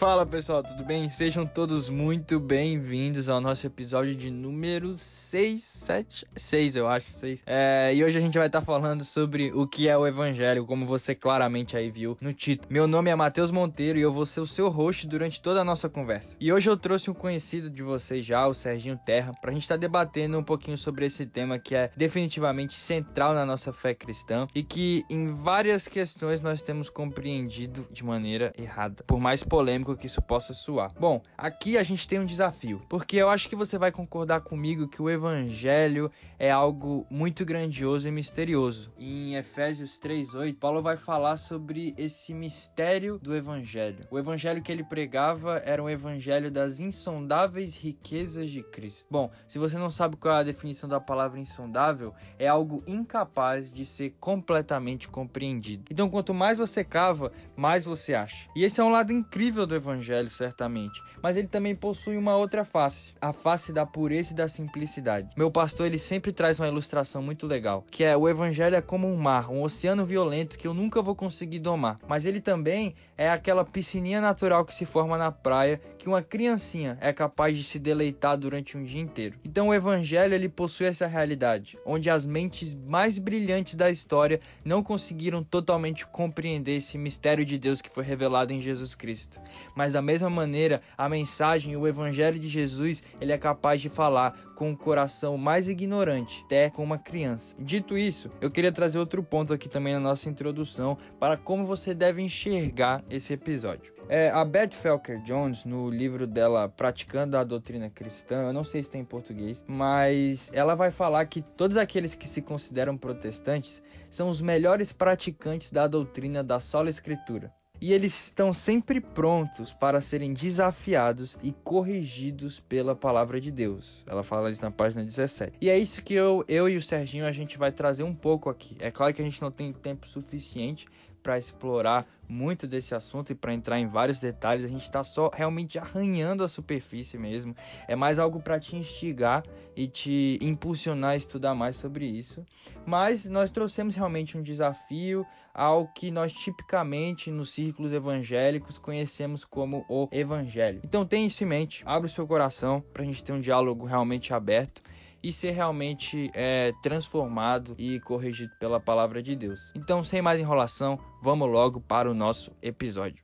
Fala pessoal, tudo bem? Sejam todos muito bem-vindos ao nosso episódio de número 6, 7, 6 eu acho, 6. É, e hoje a gente vai estar tá falando sobre o que é o Evangelho, como você claramente aí viu no título. Meu nome é Matheus Monteiro e eu vou ser o seu host durante toda a nossa conversa. E hoje eu trouxe um conhecido de vocês já, o Serginho Terra, pra gente estar tá debatendo um pouquinho sobre esse tema que é definitivamente central na nossa fé cristã e que em várias questões nós temos compreendido de maneira errada, por mais polêmico que isso possa soar. Bom, aqui a gente tem um desafio, porque eu acho que você vai concordar comigo que o evangelho é algo muito grandioso e misterioso. Em Efésios 3:8, Paulo vai falar sobre esse mistério do evangelho. O evangelho que ele pregava era um evangelho das insondáveis riquezas de Cristo. Bom, se você não sabe qual é a definição da palavra insondável, é algo incapaz de ser completamente compreendido. Então, quanto mais você cava, mais você acha. E esse é um lado incrível do evangelho, certamente, mas ele também possui uma outra face, a face da pureza e da simplicidade. Meu pastor, ele sempre traz uma ilustração muito legal, que é o evangelho é como um mar, um oceano violento que eu nunca vou conseguir domar, mas ele também é aquela piscininha natural que se forma na praia, que uma criancinha é capaz de se deleitar durante um dia inteiro. Então o evangelho ele possui essa realidade, onde as mentes mais brilhantes da história não conseguiram totalmente compreender esse mistério de Deus que foi revelado em Jesus Cristo mas da mesma maneira, a mensagem, o evangelho de Jesus, ele é capaz de falar com o coração mais ignorante, até com uma criança. Dito isso, eu queria trazer outro ponto aqui também na nossa introdução para como você deve enxergar esse episódio. É, a Beth Felker Jones, no livro dela Praticando a Doutrina Cristã, eu não sei se tem em português, mas ela vai falar que todos aqueles que se consideram protestantes são os melhores praticantes da doutrina da sola escritura e eles estão sempre prontos para serem desafiados e corrigidos pela palavra de Deus. Ela fala isso na página 17. E é isso que eu, eu e o Serginho a gente vai trazer um pouco aqui. É claro que a gente não tem tempo suficiente para explorar muito desse assunto e para entrar em vários detalhes. A gente está só realmente arranhando a superfície mesmo. É mais algo para te instigar e te impulsionar a estudar mais sobre isso. Mas nós trouxemos realmente um desafio ao que nós tipicamente nos círculos evangélicos conhecemos como o Evangelho. Então tenha isso em mente, abre o seu coração para a gente ter um diálogo realmente aberto e ser realmente é, transformado e corrigido pela palavra de Deus. Então, sem mais enrolação, vamos logo para o nosso episódio.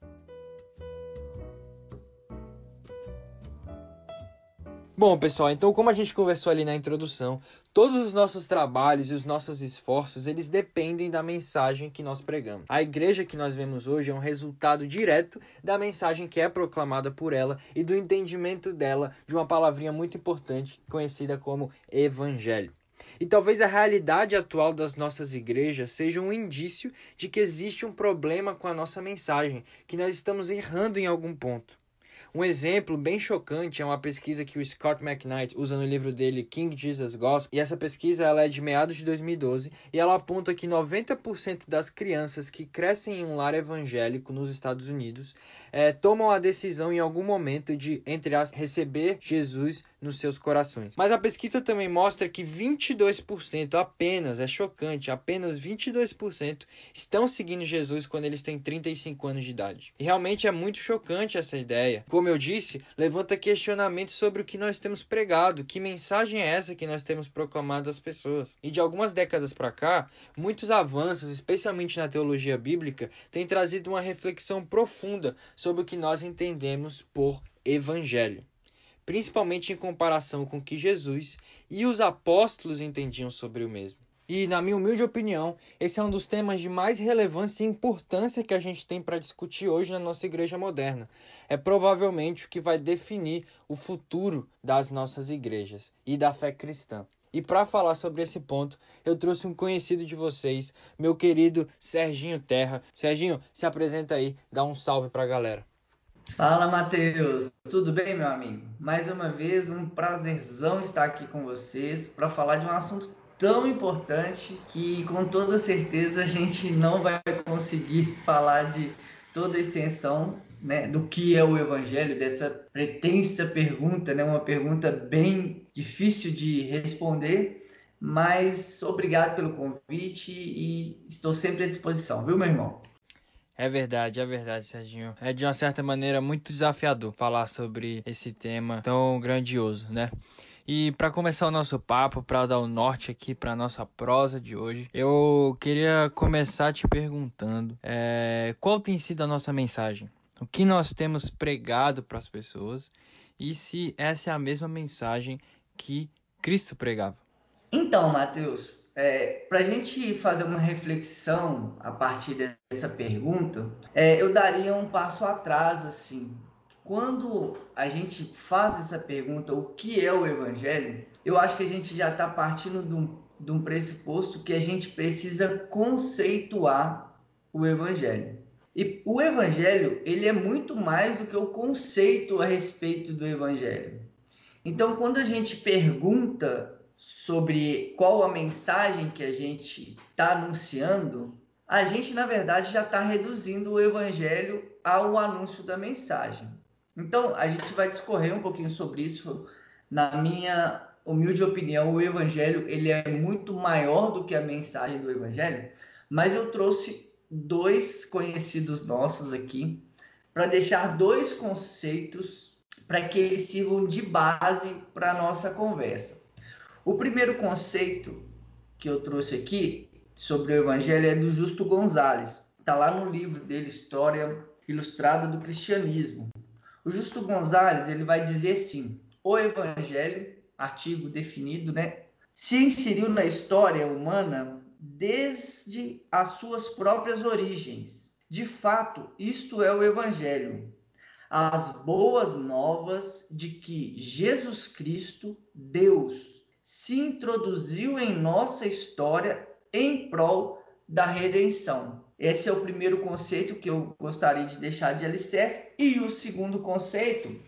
Bom, pessoal, então como a gente conversou ali na introdução, todos os nossos trabalhos e os nossos esforços, eles dependem da mensagem que nós pregamos. A igreja que nós vemos hoje é um resultado direto da mensagem que é proclamada por ela e do entendimento dela de uma palavrinha muito importante conhecida como evangelho. E talvez a realidade atual das nossas igrejas seja um indício de que existe um problema com a nossa mensagem, que nós estamos errando em algum ponto. Um exemplo bem chocante é uma pesquisa que o Scott McKnight usa no livro dele King Jesus Gospel, e essa pesquisa ela é de meados de 2012 e ela aponta que 90% das crianças que crescem em um lar evangélico nos Estados Unidos é, tomam a decisão em algum momento de, entre as, receber Jesus nos seus corações. Mas a pesquisa também mostra que 22% apenas, é chocante, apenas 22% estão seguindo Jesus quando eles têm 35 anos de idade. E realmente é muito chocante essa ideia. Como eu disse, levanta questionamentos sobre o que nós temos pregado, que mensagem é essa que nós temos proclamado às pessoas. E de algumas décadas para cá, muitos avanços, especialmente na teologia bíblica, têm trazido uma reflexão profunda sobre o que nós entendemos por evangelho principalmente em comparação com o que Jesus e os apóstolos entendiam sobre o mesmo. E, na minha humilde opinião, esse é um dos temas de mais relevância e importância que a gente tem para discutir hoje na nossa igreja moderna. É provavelmente o que vai definir o futuro das nossas igrejas e da fé cristã. E para falar sobre esse ponto, eu trouxe um conhecido de vocês, meu querido Serginho Terra. Serginho, se apresenta aí, dá um salve para a galera. Fala, Matheus. Tudo bem, meu amigo? Mais uma vez, um prazerzão estar aqui com vocês para falar de um assunto tão importante que, com toda certeza, a gente não vai conseguir falar de toda a extensão né, do que é o Evangelho, dessa pretensa pergunta, né, uma pergunta bem difícil de responder, mas obrigado pelo convite e estou sempre à disposição, viu, meu irmão? É verdade, é verdade, Serginho. É de uma certa maneira muito desafiador falar sobre esse tema tão grandioso, né? E para começar o nosso papo, para dar o norte aqui para nossa prosa de hoje, eu queria começar te perguntando é, qual tem sido a nossa mensagem, o que nós temos pregado para as pessoas e se essa é a mesma mensagem que Cristo pregava. Então, Mateus, é, Para a gente fazer uma reflexão a partir dessa pergunta, é, eu daria um passo atrás, assim. Quando a gente faz essa pergunta, o que é o Evangelho? Eu acho que a gente já está partindo de um, de um pressuposto que a gente precisa conceituar o Evangelho. E o Evangelho, ele é muito mais do que o conceito a respeito do Evangelho. Então, quando a gente pergunta sobre qual a mensagem que a gente está anunciando, a gente, na verdade, já está reduzindo o evangelho ao anúncio da mensagem. Então, a gente vai discorrer um pouquinho sobre isso. Na minha humilde opinião, o evangelho ele é muito maior do que a mensagem do evangelho, mas eu trouxe dois conhecidos nossos aqui para deixar dois conceitos para que eles sirvam de base para a nossa conversa. O primeiro conceito que eu trouxe aqui sobre o Evangelho é do Justo Gonzalez. Está lá no livro dele, História Ilustrada do Cristianismo. O Justo Gonzalez ele vai dizer assim: o Evangelho, artigo definido, né, se inseriu na história humana desde as suas próprias origens. De fato, isto é o Evangelho, as boas novas de que Jesus Cristo, Deus, se introduziu em nossa história em prol da redenção. Esse é o primeiro conceito que eu gostaria de deixar de alicerce. E o segundo conceito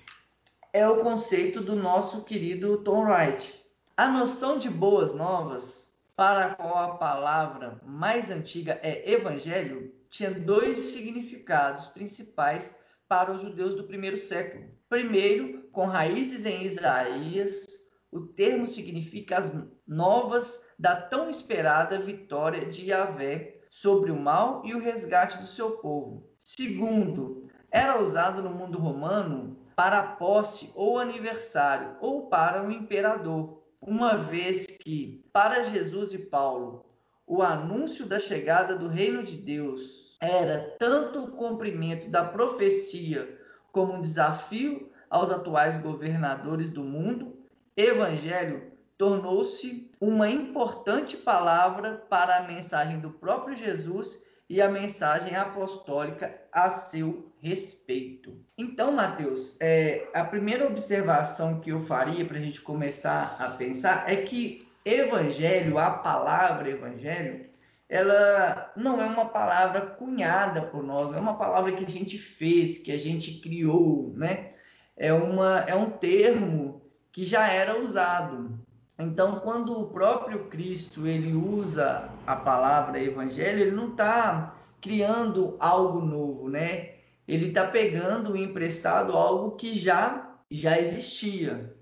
é o conceito do nosso querido Tom Wright. A noção de boas novas, para a qual a palavra mais antiga é evangelho, tinha dois significados principais para os judeus do primeiro século. Primeiro, com raízes em Isaías, o termo significa as novas da tão esperada vitória de Yahvé sobre o mal e o resgate do seu povo. Segundo, era usado no mundo romano para posse ou aniversário ou para o imperador, uma vez que, para Jesus e Paulo, o anúncio da chegada do reino de Deus era tanto o cumprimento da profecia como um desafio aos atuais governadores do mundo, evangelho tornou-se uma importante palavra para a mensagem do próprio Jesus e a mensagem apostólica a seu respeito. Então, Mateus, é, a primeira observação que eu faria para a gente começar a pensar é que evangelho, a palavra evangelho, ela não é uma palavra cunhada por nós, é uma palavra que a gente fez, que a gente criou, né? É, uma, é um termo que já era usado. Então, quando o próprio Cristo ele usa a palavra evangelho, ele não está criando algo novo, né? Ele está pegando emprestado algo que já já existia.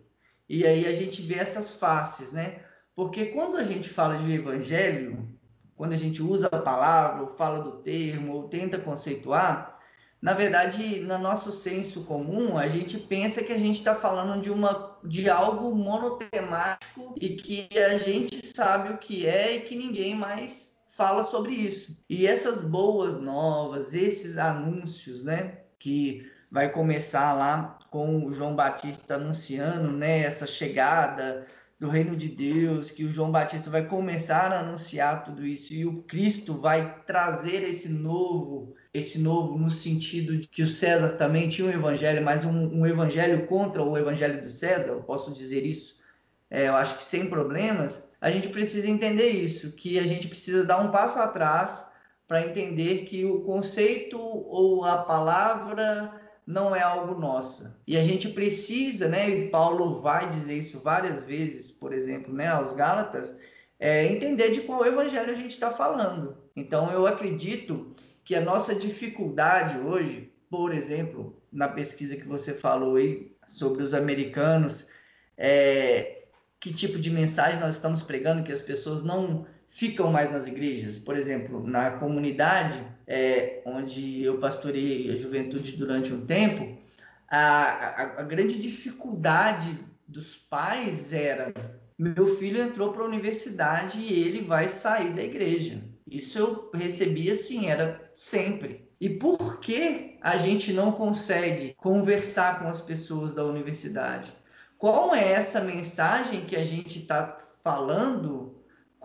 E aí a gente vê essas faces, né? Porque quando a gente fala de evangelho, quando a gente usa a palavra, ou fala do termo, ou tenta conceituar, na verdade, no nosso senso comum, a gente pensa que a gente está falando de, uma, de algo monotemático e que a gente sabe o que é e que ninguém mais fala sobre isso. E essas boas novas, esses anúncios, né, que vai começar lá com o João Batista anunciando, né, essa chegada do reino de Deus, que o João Batista vai começar a anunciar tudo isso e o Cristo vai trazer esse novo, esse novo no sentido de que o César também tinha um evangelho, mas um, um evangelho contra o evangelho do César, eu posso dizer isso, é, eu acho que sem problemas, a gente precisa entender isso, que a gente precisa dar um passo atrás para entender que o conceito ou a palavra não é algo nossa. E a gente precisa, né, e Paulo vai dizer isso várias vezes, por exemplo, né, aos Gálatas, é, entender de qual evangelho a gente está falando. Então eu acredito que a nossa dificuldade hoje, por exemplo, na pesquisa que você falou aí sobre os americanos, é, que tipo de mensagem nós estamos pregando, que as pessoas não ficam mais nas igrejas. Por exemplo, na comunidade é, onde eu pastorei a juventude durante um tempo, a, a, a grande dificuldade dos pais era: meu filho entrou para a universidade e ele vai sair da igreja. Isso eu recebia assim, era sempre. E por que a gente não consegue conversar com as pessoas da universidade? Qual é essa mensagem que a gente está falando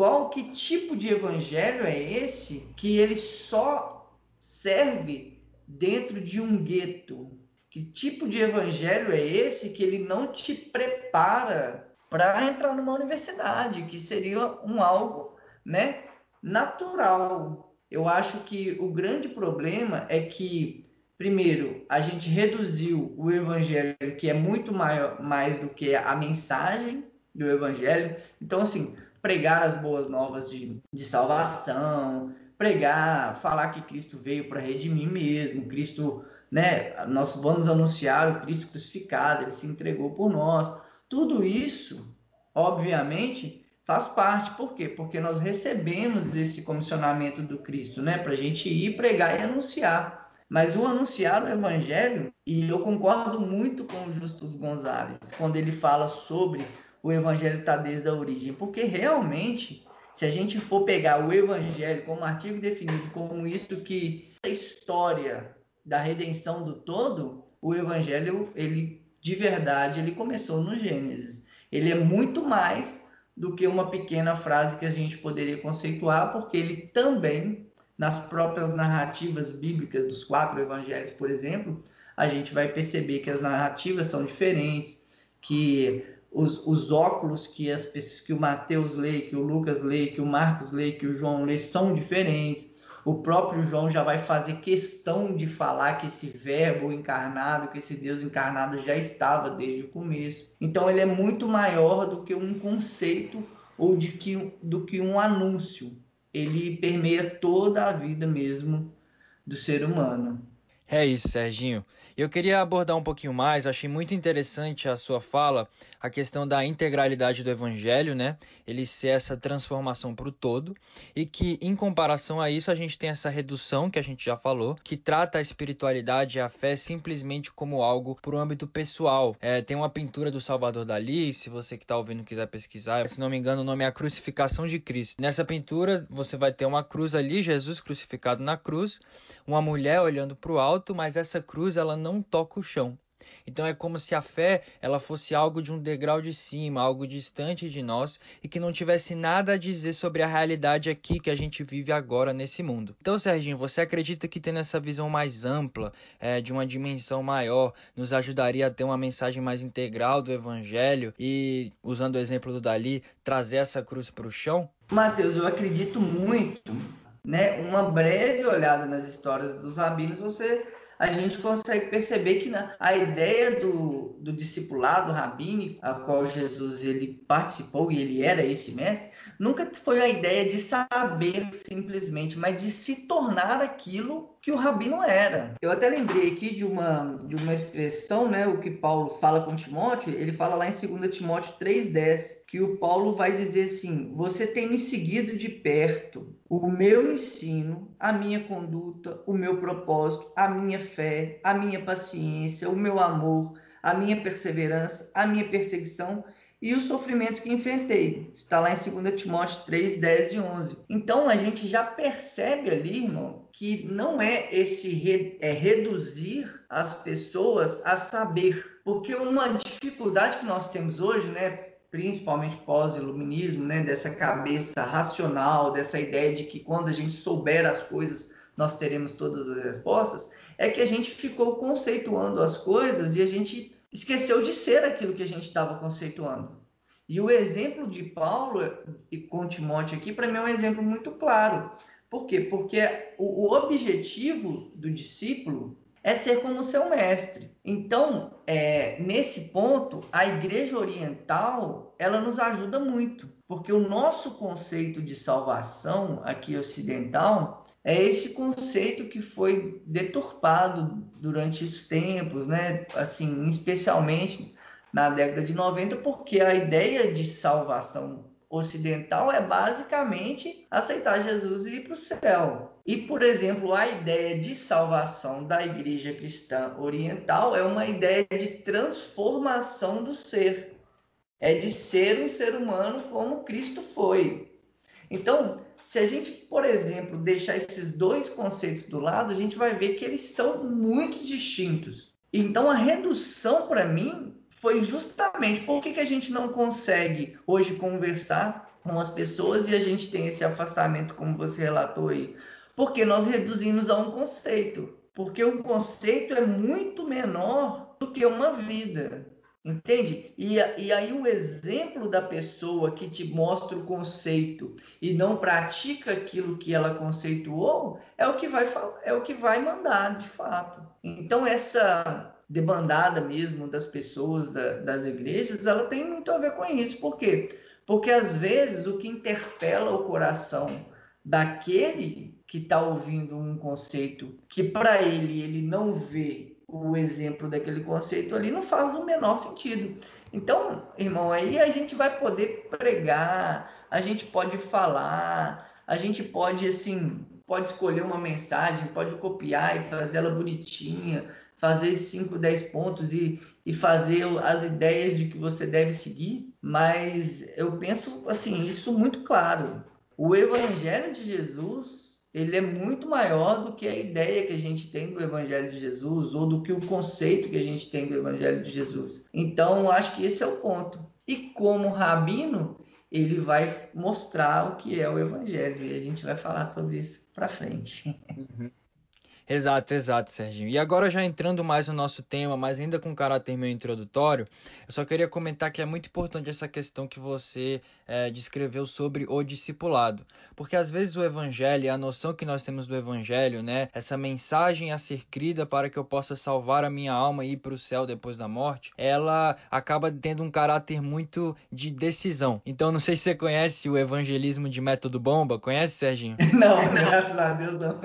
qual que tipo de evangelho é esse que ele só serve dentro de um gueto? Que tipo de evangelho é esse que ele não te prepara para entrar numa universidade, que seria um algo, né, natural. Eu acho que o grande problema é que primeiro, a gente reduziu o evangelho, que é muito maior, mais do que a mensagem do evangelho. Então, assim, pregar as boas novas de, de salvação, pregar, falar que Cristo veio para redimir mesmo, Cristo, né? Nós vamos anunciar o Cristo crucificado, ele se entregou por nós. Tudo isso, obviamente, faz parte. Por quê? Porque nós recebemos esse comissionamento do Cristo, né? Para a gente ir pregar e anunciar. Mas o anunciar o evangelho, e eu concordo muito com o Justus Gonzalez, quando ele fala sobre o evangelho está desde a origem. Porque realmente, se a gente for pegar o evangelho como artigo definido como isso que a história da redenção do todo, o evangelho, ele de verdade, ele começou no Gênesis. Ele é muito mais do que uma pequena frase que a gente poderia conceituar, porque ele também nas próprias narrativas bíblicas dos quatro evangelhos, por exemplo, a gente vai perceber que as narrativas são diferentes, que os, os óculos que, as, que o Mateus lê, que o Lucas lê, que o Marcos lê, que o João lê são diferentes. O próprio João já vai fazer questão de falar que esse verbo encarnado, que esse Deus encarnado já estava desde o começo. Então ele é muito maior do que um conceito ou de que, do que um anúncio. Ele permeia toda a vida mesmo do ser humano. É isso, Serginho. Eu queria abordar um pouquinho mais, achei muito interessante a sua fala, a questão da integralidade do evangelho, né? Ele ser essa transformação para o todo, e que em comparação a isso a gente tem essa redução que a gente já falou, que trata a espiritualidade e a fé simplesmente como algo para o âmbito pessoal. É, tem uma pintura do Salvador Dali, se você que está ouvindo quiser pesquisar, se não me engano o nome é A Crucificação de Cristo. Nessa pintura você vai ter uma cruz ali, Jesus crucificado na cruz, uma mulher olhando para o alto, mas essa cruz ela não toca o chão. Então é como se a fé ela fosse algo de um degrau de cima, algo distante de nós e que não tivesse nada a dizer sobre a realidade aqui que a gente vive agora nesse mundo. Então, Serginho, você acredita que tendo essa visão mais ampla, é, de uma dimensão maior, nos ajudaria a ter uma mensagem mais integral do Evangelho e, usando o exemplo do Dali, trazer essa cruz para o chão? Mateus, eu acredito muito. Né? Uma breve olhada nas histórias dos rabinos, você a gente consegue perceber que na, a ideia do, do discipulado rabínico, a qual Jesus ele participou e ele era esse mestre, nunca foi a ideia de saber simplesmente, mas de se tornar aquilo que o rabino era. Eu até lembrei aqui de uma, de uma expressão, né, o que Paulo fala com Timóteo, ele fala lá em 2 Timóteo 3,10, que o Paulo vai dizer assim: Você tem me seguido de perto, o meu ensino, a minha conduta, o meu propósito, a minha fé, a minha paciência, o meu amor, a minha perseverança, a minha perseguição e os sofrimentos que enfrentei. Está lá em 2 Timóteo 3, 10 e 11. Então a gente já percebe ali, irmão, que não é esse re, é reduzir as pessoas a saber. Porque uma dificuldade que nós temos hoje, né, principalmente pós-iluminismo, né, dessa cabeça racional, dessa ideia de que quando a gente souber as coisas, nós teremos todas as respostas, é que a gente ficou conceituando as coisas e a gente esqueceu de ser aquilo que a gente estava conceituando. E o exemplo de Paulo e com Timóteo aqui, para mim, é um exemplo muito claro. Por quê? Porque o, o objetivo do discípulo é ser como seu mestre. Então, é, nesse ponto, a igreja oriental ela nos ajuda muito, porque o nosso conceito de salvação aqui ocidental é esse conceito que foi deturpado durante os tempos, né? Assim, especialmente na década de 90, porque a ideia de salvação ocidental é basicamente aceitar Jesus e ir para o céu. E, por exemplo, a ideia de salvação da igreja cristã oriental é uma ideia de transformação do ser. É de ser um ser humano como Cristo foi. Então, se a gente, por exemplo, deixar esses dois conceitos do lado, a gente vai ver que eles são muito distintos. Então, a redução, para mim, foi justamente por que, que a gente não consegue hoje conversar com as pessoas e a gente tem esse afastamento, como você relatou aí. Porque nós reduzimos a um conceito. Porque um conceito é muito menor do que uma vida. Entende? E, e aí o exemplo da pessoa que te mostra o conceito e não pratica aquilo que ela conceituou é o que vai é o que vai mandar de fato. Então essa debandada mesmo das pessoas da, das igrejas, ela tem muito a ver com isso. Por quê? Porque às vezes o que interpela o coração daquele que está ouvindo um conceito que para ele ele não vê o exemplo daquele conceito ali não faz o menor sentido. Então, irmão, aí a gente vai poder pregar, a gente pode falar, a gente pode assim, pode escolher uma mensagem, pode copiar e fazer ela bonitinha, fazer 5, 10 pontos e, e fazer as ideias de que você deve seguir, mas eu penso assim, isso muito claro. O evangelho de Jesus ele é muito maior do que a ideia que a gente tem do Evangelho de Jesus ou do que o conceito que a gente tem do Evangelho de Jesus. Então, acho que esse é o ponto. E como rabino, ele vai mostrar o que é o Evangelho e a gente vai falar sobre isso para frente. Uhum. Exato, exato, Serginho. E agora já entrando mais no nosso tema, mas ainda com caráter meio introdutório, eu só queria comentar que é muito importante essa questão que você é, descreveu sobre o discipulado. Porque às vezes o evangelho, a noção que nós temos do evangelho, né, essa mensagem a ser crida para que eu possa salvar a minha alma e ir para o céu depois da morte, ela acaba tendo um caráter muito de decisão. Então, não sei se você conhece o evangelismo de método bomba. Conhece, Serginho? Não, graças a Deus não.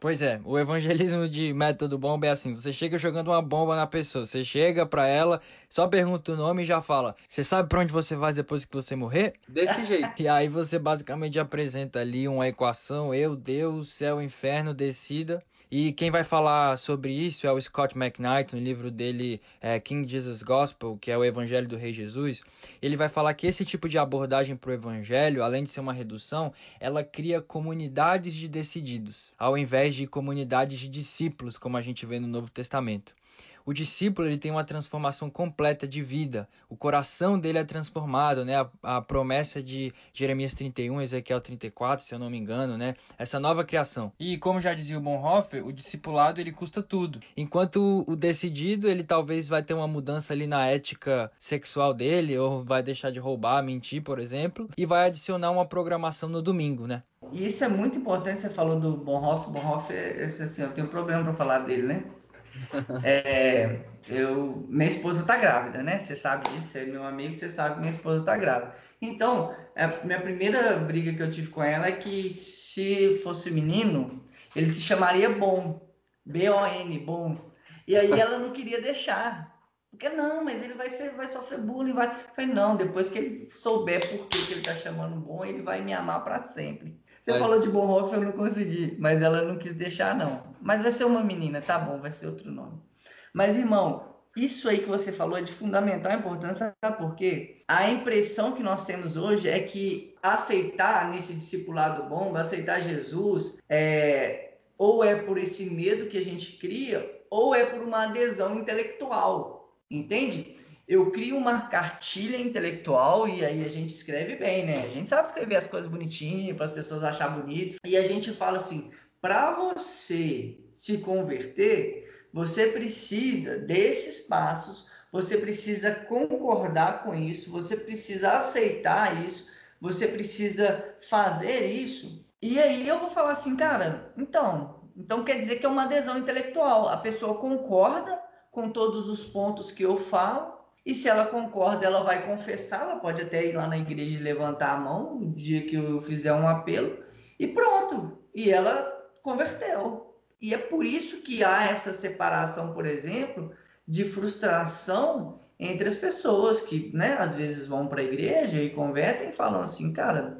Pois é, o evangelismo evangelismo de método bomba é assim: você chega jogando uma bomba na pessoa, você chega para ela, só pergunta o nome e já fala: Você sabe para onde você vai depois que você morrer? Desse jeito. E aí você basicamente apresenta ali uma equação: eu, Deus, céu, inferno, descida. E quem vai falar sobre isso é o Scott McKnight, no livro dele é, King Jesus Gospel, que é o Evangelho do Rei Jesus. Ele vai falar que esse tipo de abordagem para o Evangelho, além de ser uma redução, ela cria comunidades de decididos, ao invés de comunidades de discípulos, como a gente vê no Novo Testamento. O discípulo ele tem uma transformação completa de vida. O coração dele é transformado, né? A, a, promessa de Jeremias 31, Ezequiel 34, se eu não me engano, né? Essa nova criação. E como já dizia o Bonhoeffer, o discipulado ele custa tudo. Enquanto o decidido, ele talvez vai ter uma mudança ali na ética sexual dele, ou vai deixar de roubar, mentir, por exemplo, e vai adicionar uma programação no domingo, né? E isso é muito importante, você falou do Bonhoeffer. Bonhoeffer, assim, eu tenho problema para falar dele, né? É, eu, minha esposa tá grávida, né? Você sabe disso, você é meu amigo, você sabe que minha esposa tá grávida. Então, a minha primeira briga que eu tive com ela é que se fosse menino, ele se chamaria Bom. B-O-N, Bom. E aí ela não queria deixar. Porque não, mas ele vai, ser, vai sofrer bullying, vai. Eu falei, não, depois que ele souber por que, que ele tá chamando bom, ele vai me amar para sempre. Você mas... falou de Bonhoeffer, eu não consegui, mas ela não quis deixar, não. Mas vai ser uma menina, tá bom, vai ser outro nome. Mas, irmão, isso aí que você falou é de fundamental importância, sabe por quê? A impressão que nós temos hoje é que aceitar nesse discipulado bom, aceitar Jesus, é, ou é por esse medo que a gente cria, ou é por uma adesão intelectual, entende? Eu crio uma cartilha intelectual e aí a gente escreve bem, né? A gente sabe escrever as coisas bonitinhas para as pessoas achar bonito. E a gente fala assim: para você se converter, você precisa desses passos, você precisa concordar com isso, você precisa aceitar isso, você precisa fazer isso. E aí eu vou falar assim, cara, então, então quer dizer que é uma adesão intelectual. A pessoa concorda com todos os pontos que eu falo, e se ela concorda, ela vai confessar, ela pode até ir lá na igreja e levantar a mão no dia que eu fizer um apelo, e pronto. E ela converteu. E é por isso que há essa separação, por exemplo, de frustração entre as pessoas que, né, às vezes vão para a igreja e convertem falam assim, cara,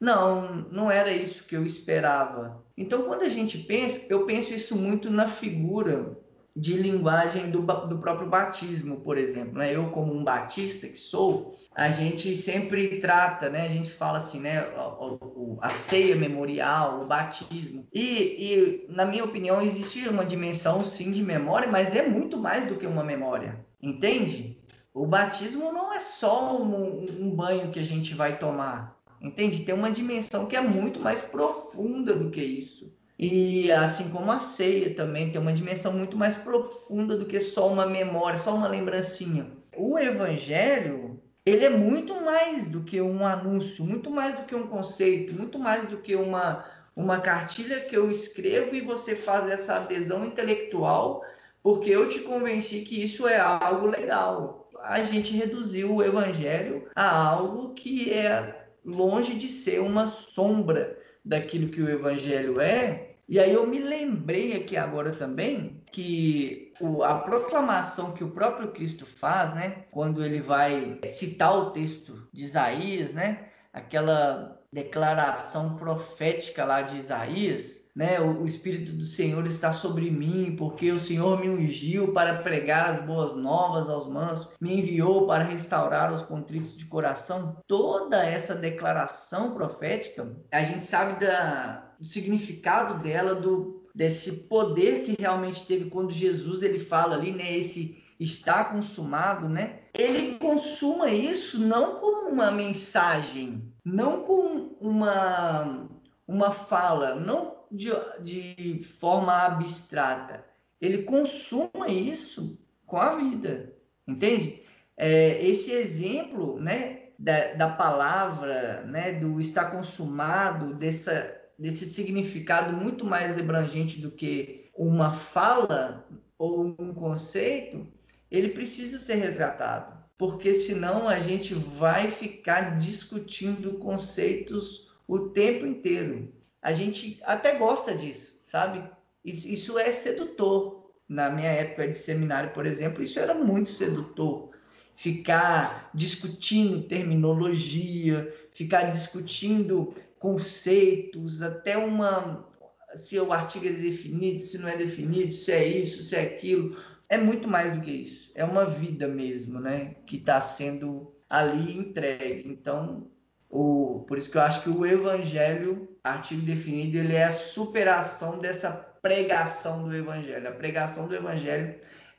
não, não era isso que eu esperava. Então, quando a gente pensa, eu penso isso muito na figura de linguagem do, do próprio batismo, por exemplo. Né? Eu, como um batista que sou, a gente sempre trata, né? a gente fala assim, né? a, a ceia memorial, o batismo. E, e, na minha opinião, existe uma dimensão, sim, de memória, mas é muito mais do que uma memória, entende? O batismo não é só um, um banho que a gente vai tomar, entende? Tem uma dimensão que é muito mais profunda do que isso. E assim como a ceia também tem uma dimensão muito mais profunda do que só uma memória, só uma lembrancinha. O evangelho, ele é muito mais do que um anúncio, muito mais do que um conceito, muito mais do que uma uma cartilha que eu escrevo e você faz essa adesão intelectual, porque eu te convenci que isso é algo legal. A gente reduziu o evangelho a algo que é longe de ser uma sombra daquilo que o evangelho é, e aí eu me lembrei aqui agora também que o, a proclamação que o próprio Cristo faz, né, quando ele vai citar o texto de Isaías, né, aquela declaração profética lá de Isaías, né? O, Espírito do Senhor está sobre mim, porque o Senhor me ungiu para pregar as boas novas aos mansos, me enviou para restaurar os contritos de coração. Toda essa declaração profética, a gente sabe da, do significado dela, do, desse poder que realmente teve quando Jesus ele fala ali, né? Esse está consumado, né? Ele consuma isso não como uma mensagem, não com uma uma fala, não de, de forma abstrata. Ele consuma isso com a vida, entende? É, esse exemplo, né, da, da palavra, né, do estar consumado, dessa, desse significado muito mais abrangente do que uma fala ou um conceito, ele precisa ser resgatado, porque senão a gente vai ficar discutindo conceitos o tempo inteiro a gente até gosta disso, sabe? Isso, isso é sedutor. Na minha época de seminário, por exemplo, isso era muito sedutor. Ficar discutindo terminologia, ficar discutindo conceitos, até uma se o artigo é definido, se não é definido, se é isso, se é aquilo. É muito mais do que isso. É uma vida mesmo, né? Que está sendo ali entregue. Então, o, por isso que eu acho que o evangelho, artigo definido, ele é a superação dessa pregação do evangelho. A pregação do evangelho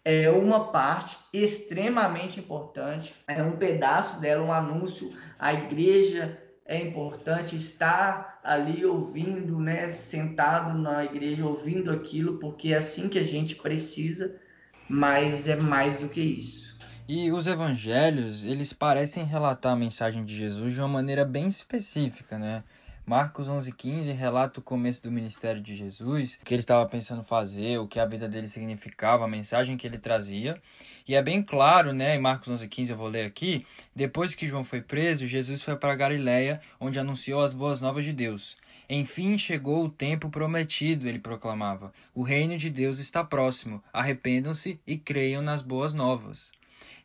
é uma parte extremamente importante, é um pedaço dela, um anúncio. A igreja é importante estar ali ouvindo, né, sentado na igreja ouvindo aquilo, porque é assim que a gente precisa, mas é mais do que isso. E os evangelhos, eles parecem relatar a mensagem de Jesus de uma maneira bem específica, né? Marcos 11:15 relata o começo do ministério de Jesus, o que ele estava pensando fazer, o que a vida dele significava, a mensagem que ele trazia. E é bem claro, né, em Marcos 11:15 eu vou ler aqui, depois que João foi preso, Jesus foi para Galiléia, onde anunciou as boas novas de Deus. Enfim chegou o tempo prometido, ele proclamava. O reino de Deus está próximo. Arrependam-se e creiam nas boas novas.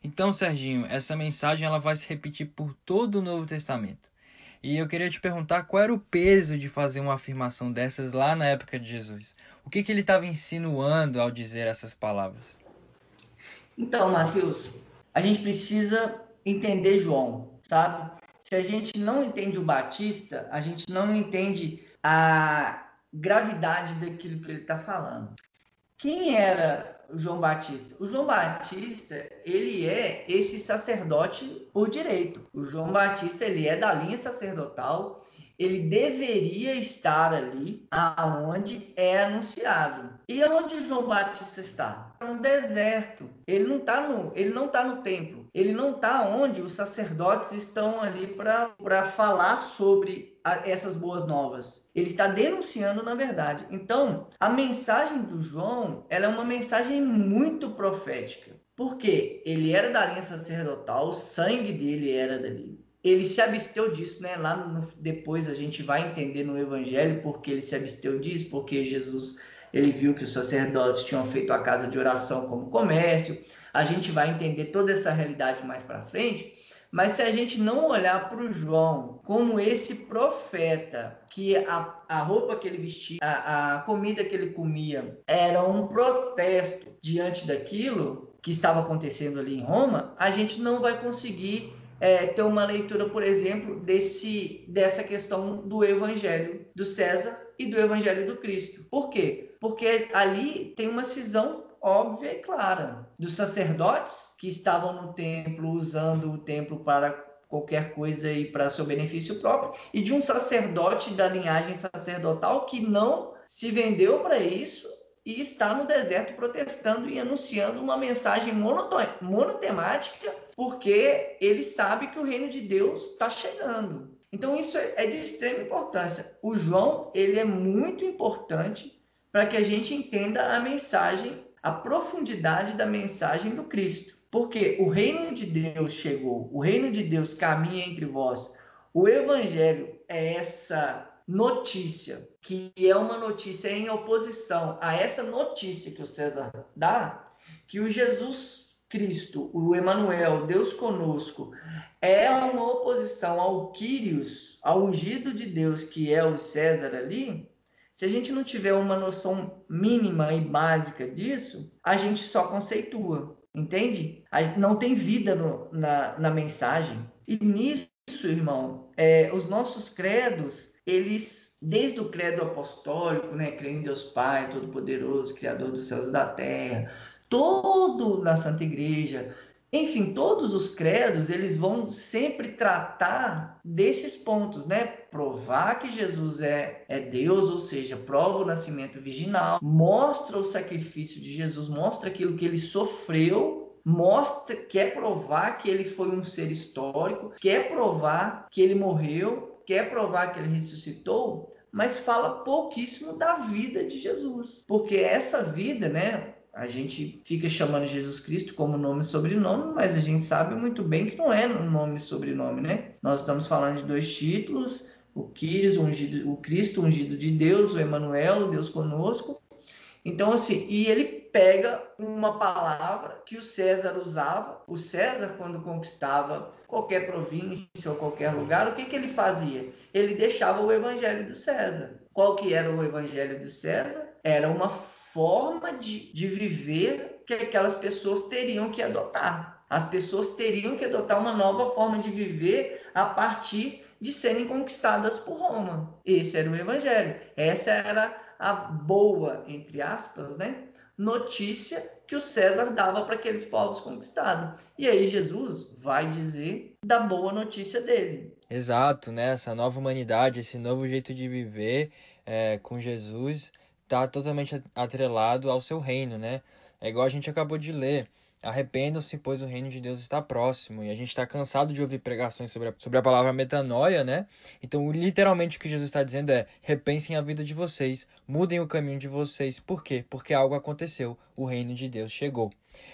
Então, Serginho, essa mensagem ela vai se repetir por todo o Novo Testamento. E eu queria te perguntar qual era o peso de fazer uma afirmação dessas lá na época de Jesus. O que, que ele estava insinuando ao dizer essas palavras? Então, Mateus, a gente precisa entender João, sabe? Se a gente não entende o Batista, a gente não entende a gravidade daquilo que ele está falando. Quem era o João Batista? O João Batista, ele é esse sacerdote por direito. O João Batista, ele é da linha sacerdotal, ele deveria estar ali aonde é anunciado. E onde João Batista está? No deserto. Ele não está no, ele não tá no templo. Ele não está onde os sacerdotes estão ali para falar sobre essas boas novas. Ele está denunciando na verdade. Então, a mensagem do João, ela é uma mensagem muito profética. Porque ele era da linha sacerdotal, o sangue dele era dali. Ele se absteu disso, né? Lá no, depois a gente vai entender no evangelho porque ele se absteu disso, porque Jesus ele viu que os sacerdotes tinham feito a casa de oração como comércio. A gente vai entender toda essa realidade mais para frente. Mas se a gente não olhar para o João como esse profeta, que a, a roupa que ele vestia, a, a comida que ele comia, era um protesto diante daquilo que estava acontecendo ali em Roma, a gente não vai conseguir é, ter uma leitura, por exemplo, desse, dessa questão do evangelho do César e do evangelho do Cristo. Por quê? Porque ali tem uma cisão óbvia e clara dos sacerdotes que estavam no templo usando o templo para qualquer coisa e para seu benefício próprio, e de um sacerdote da linhagem sacerdotal que não se vendeu para isso e está no deserto protestando e anunciando uma mensagem monotemática, porque ele sabe que o reino de Deus está chegando. Então isso é, é de extrema importância. O João ele é muito importante para que a gente entenda a mensagem a profundidade da mensagem do Cristo. Porque o reino de Deus chegou, o reino de Deus caminha entre vós. O evangelho é essa notícia, que é uma notícia em oposição a essa notícia que o César dá, que o Jesus Cristo, o Emanuel, Deus conosco, é uma oposição ao Quírios, ao ungido de Deus, que é o César ali, se a gente não tiver uma noção mínima e básica disso, a gente só conceitua, entende? Não tem vida no, na, na mensagem. E nisso, irmão, é, os nossos credos, eles desde o credo apostólico, né, crendo em Deus Pai, Todo-Poderoso, Criador dos céus e da terra, todo na Santa Igreja, enfim, todos os credos, eles vão sempre tratar desses pontos, né? Provar que Jesus é, é Deus, ou seja, prova o nascimento virginal, mostra o sacrifício de Jesus, mostra aquilo que ele sofreu, mostra, quer provar que ele foi um ser histórico, quer provar que ele morreu, quer provar que ele ressuscitou, mas fala pouquíssimo da vida de Jesus. Porque essa vida, né? A gente fica chamando Jesus Cristo como nome e sobrenome, mas a gente sabe muito bem que não é um nome e sobrenome, né? Nós estamos falando de dois títulos, o Kyrios, ungido, o Cristo, ungido de Deus, o Emanuel, Deus conosco. Então, assim, e ele pega uma palavra que o César usava. O César, quando conquistava qualquer província ou qualquer lugar, o que, que ele fazia? Ele deixava o evangelho do César. Qual que era o evangelho de César? Era uma forma de, de viver que aquelas pessoas teriam que adotar. As pessoas teriam que adotar uma nova forma de viver a partir de serem conquistadas por Roma. Esse era o evangelho. Essa era a boa, entre aspas, né? Notícia que o César dava para aqueles povos conquistados. E aí Jesus vai dizer da boa notícia dele. Exato, né? Essa nova humanidade, esse novo jeito de viver é, com Jesus está totalmente atrelado ao seu reino, né? É igual a gente acabou de ler. Arrependam-se, pois o reino de Deus está próximo. E a gente está cansado de ouvir pregações sobre a, sobre a palavra metanoia, né? Então, literalmente, o que Jesus está dizendo é: repensem a vida de vocês, mudem o caminho de vocês. Por quê? Porque algo aconteceu, o reino de Deus chegou.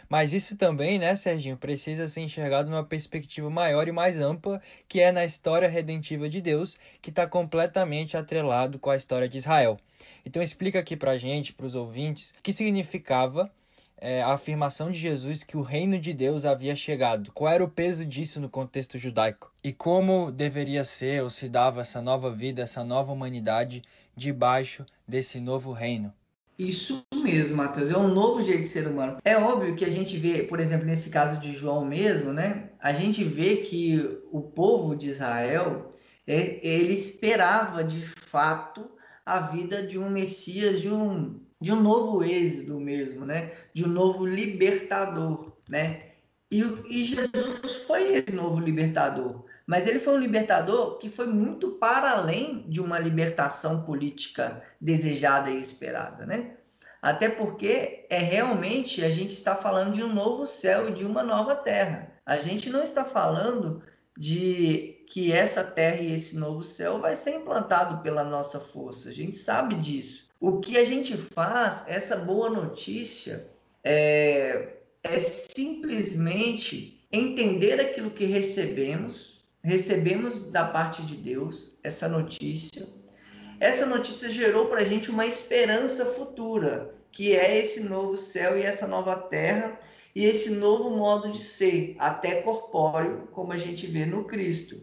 Mas isso também, né, Serginho, precisa ser enxergado numa perspectiva maior e mais ampla, que é na história redentiva de Deus, que está completamente atrelado com a história de Israel. Então explica aqui para a gente, para os ouvintes, o que significava é, a afirmação de Jesus que o reino de Deus havia chegado. Qual era o peso disso no contexto judaico? E como deveria ser ou se dava essa nova vida, essa nova humanidade debaixo desse novo reino? Isso mesmo, Matheus, é um novo jeito de ser humano. É óbvio que a gente vê, por exemplo, nesse caso de João mesmo, né? A gente vê que o povo de Israel, é, ele esperava de fato a vida de um Messias, de um, de um novo êxodo mesmo, né? De um novo libertador, né? E, e Jesus foi esse novo libertador. Mas ele foi um libertador que foi muito para além de uma libertação política desejada e esperada, né? Até porque é realmente a gente está falando de um novo céu e de uma nova terra. A gente não está falando de que essa terra e esse novo céu vai ser implantado pela nossa força. A gente sabe disso. O que a gente faz, essa boa notícia, é, é simplesmente entender aquilo que recebemos, recebemos da parte de Deus, essa notícia, essa notícia gerou para a gente uma esperança futura, que é esse novo céu e essa nova terra e esse novo modo de ser, até corpóreo, como a gente vê no Cristo.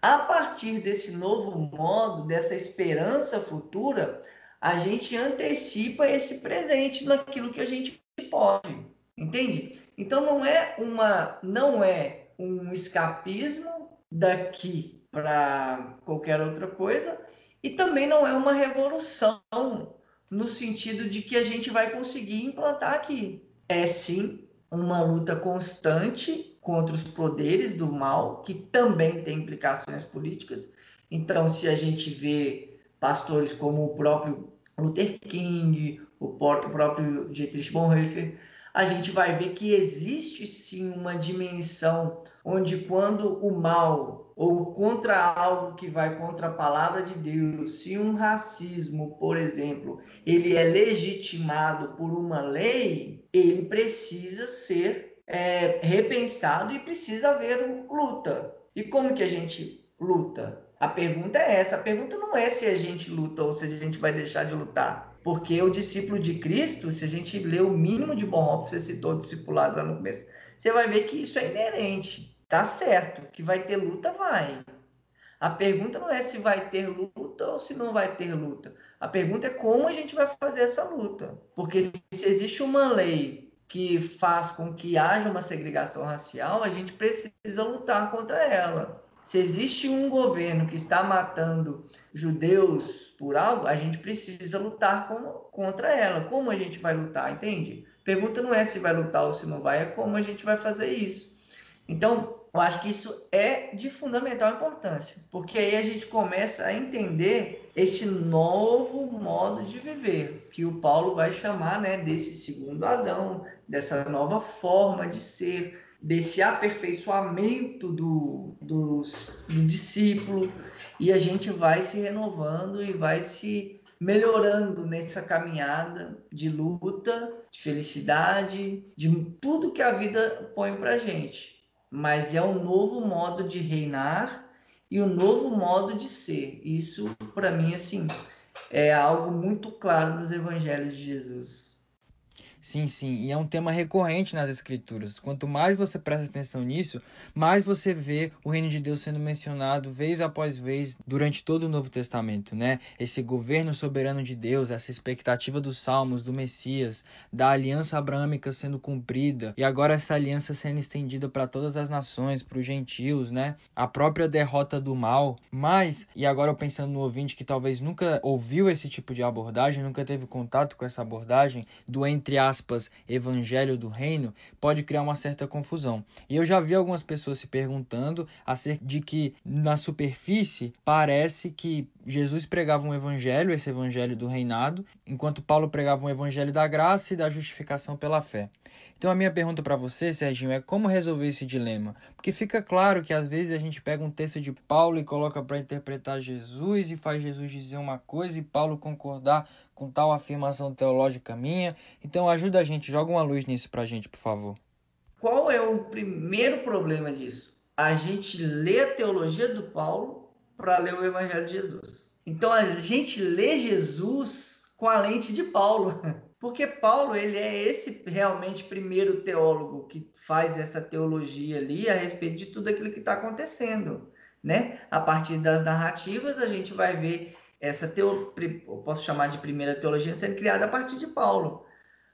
A partir desse novo modo, dessa esperança futura, a gente antecipa esse presente naquilo que a gente pode, entende? Então não é uma, não é um escapismo daqui para qualquer outra coisa e também não é uma revolução no sentido de que a gente vai conseguir implantar aqui. É sim uma luta constante contra os poderes do mal, que também tem implicações políticas. Então, se a gente vê pastores como o próprio Luther King, o próprio Dietrich Bonhoeffer, a gente vai ver que existe sim uma dimensão onde quando o mal ou contra algo que vai contra a palavra de Deus, se um racismo, por exemplo, ele é legitimado por uma lei, ele precisa ser é, repensado e precisa haver luta. E como que a gente luta? A pergunta é essa. A pergunta não é se a gente luta ou se a gente vai deixar de lutar. Porque o discípulo de Cristo, se a gente lê o mínimo de Bonhoeffer, você citou o discipulado lá no começo, você vai ver que isso é inerente. Tá certo, que vai ter luta, vai. A pergunta não é se vai ter luta ou se não vai ter luta. A pergunta é como a gente vai fazer essa luta. Porque se existe uma lei que faz com que haja uma segregação racial, a gente precisa lutar contra ela. Se existe um governo que está matando judeus por algo, a gente precisa lutar com, contra ela. Como a gente vai lutar, entende? Pergunta não é se vai lutar ou se não vai, é como a gente vai fazer isso. Então, eu acho que isso é de fundamental importância, porque aí a gente começa a entender esse novo modo de viver, que o Paulo vai chamar né, desse segundo Adão, dessa nova forma de ser, desse aperfeiçoamento do, do, discípulo, e a gente vai se renovando e vai se melhorando nessa caminhada de luta, de felicidade, de tudo que a vida põe para gente mas é um novo modo de reinar e um novo modo de ser. Isso, para mim, assim, é algo muito claro nos evangelhos de Jesus. Sim, sim, e é um tema recorrente nas escrituras. Quanto mais você presta atenção nisso, mais você vê o reino de Deus sendo mencionado vez após vez durante todo o Novo Testamento, né? Esse governo soberano de Deus, essa expectativa dos salmos, do Messias, da aliança abrâmica sendo cumprida e agora essa aliança sendo estendida para todas as nações, para os gentios, né? A própria derrota do mal. Mas, e agora eu pensando no ouvinte que talvez nunca ouviu esse tipo de abordagem, nunca teve contato com essa abordagem do entre aspas aspas, evangelho do reino, pode criar uma certa confusão. E eu já vi algumas pessoas se perguntando acerca de que na superfície parece que Jesus pregava um evangelho, esse evangelho do reinado, enquanto Paulo pregava um evangelho da graça e da justificação pela fé. Então a minha pergunta para você, Serginho, é como resolver esse dilema? Porque fica claro que às vezes a gente pega um texto de Paulo e coloca para interpretar Jesus e faz Jesus dizer uma coisa e Paulo concordar com tal afirmação teológica minha. Então ajuda a gente, joga uma luz nisso para a gente, por favor. Qual é o primeiro problema disso? A gente lê a teologia do Paulo para ler o Evangelho de Jesus. Então a gente lê Jesus com a lente de Paulo. Porque Paulo, ele é esse realmente primeiro teólogo que faz essa teologia ali a respeito de tudo aquilo que está acontecendo, né? A partir das narrativas, a gente vai ver essa teologia, posso chamar de primeira teologia sendo criada a partir de Paulo.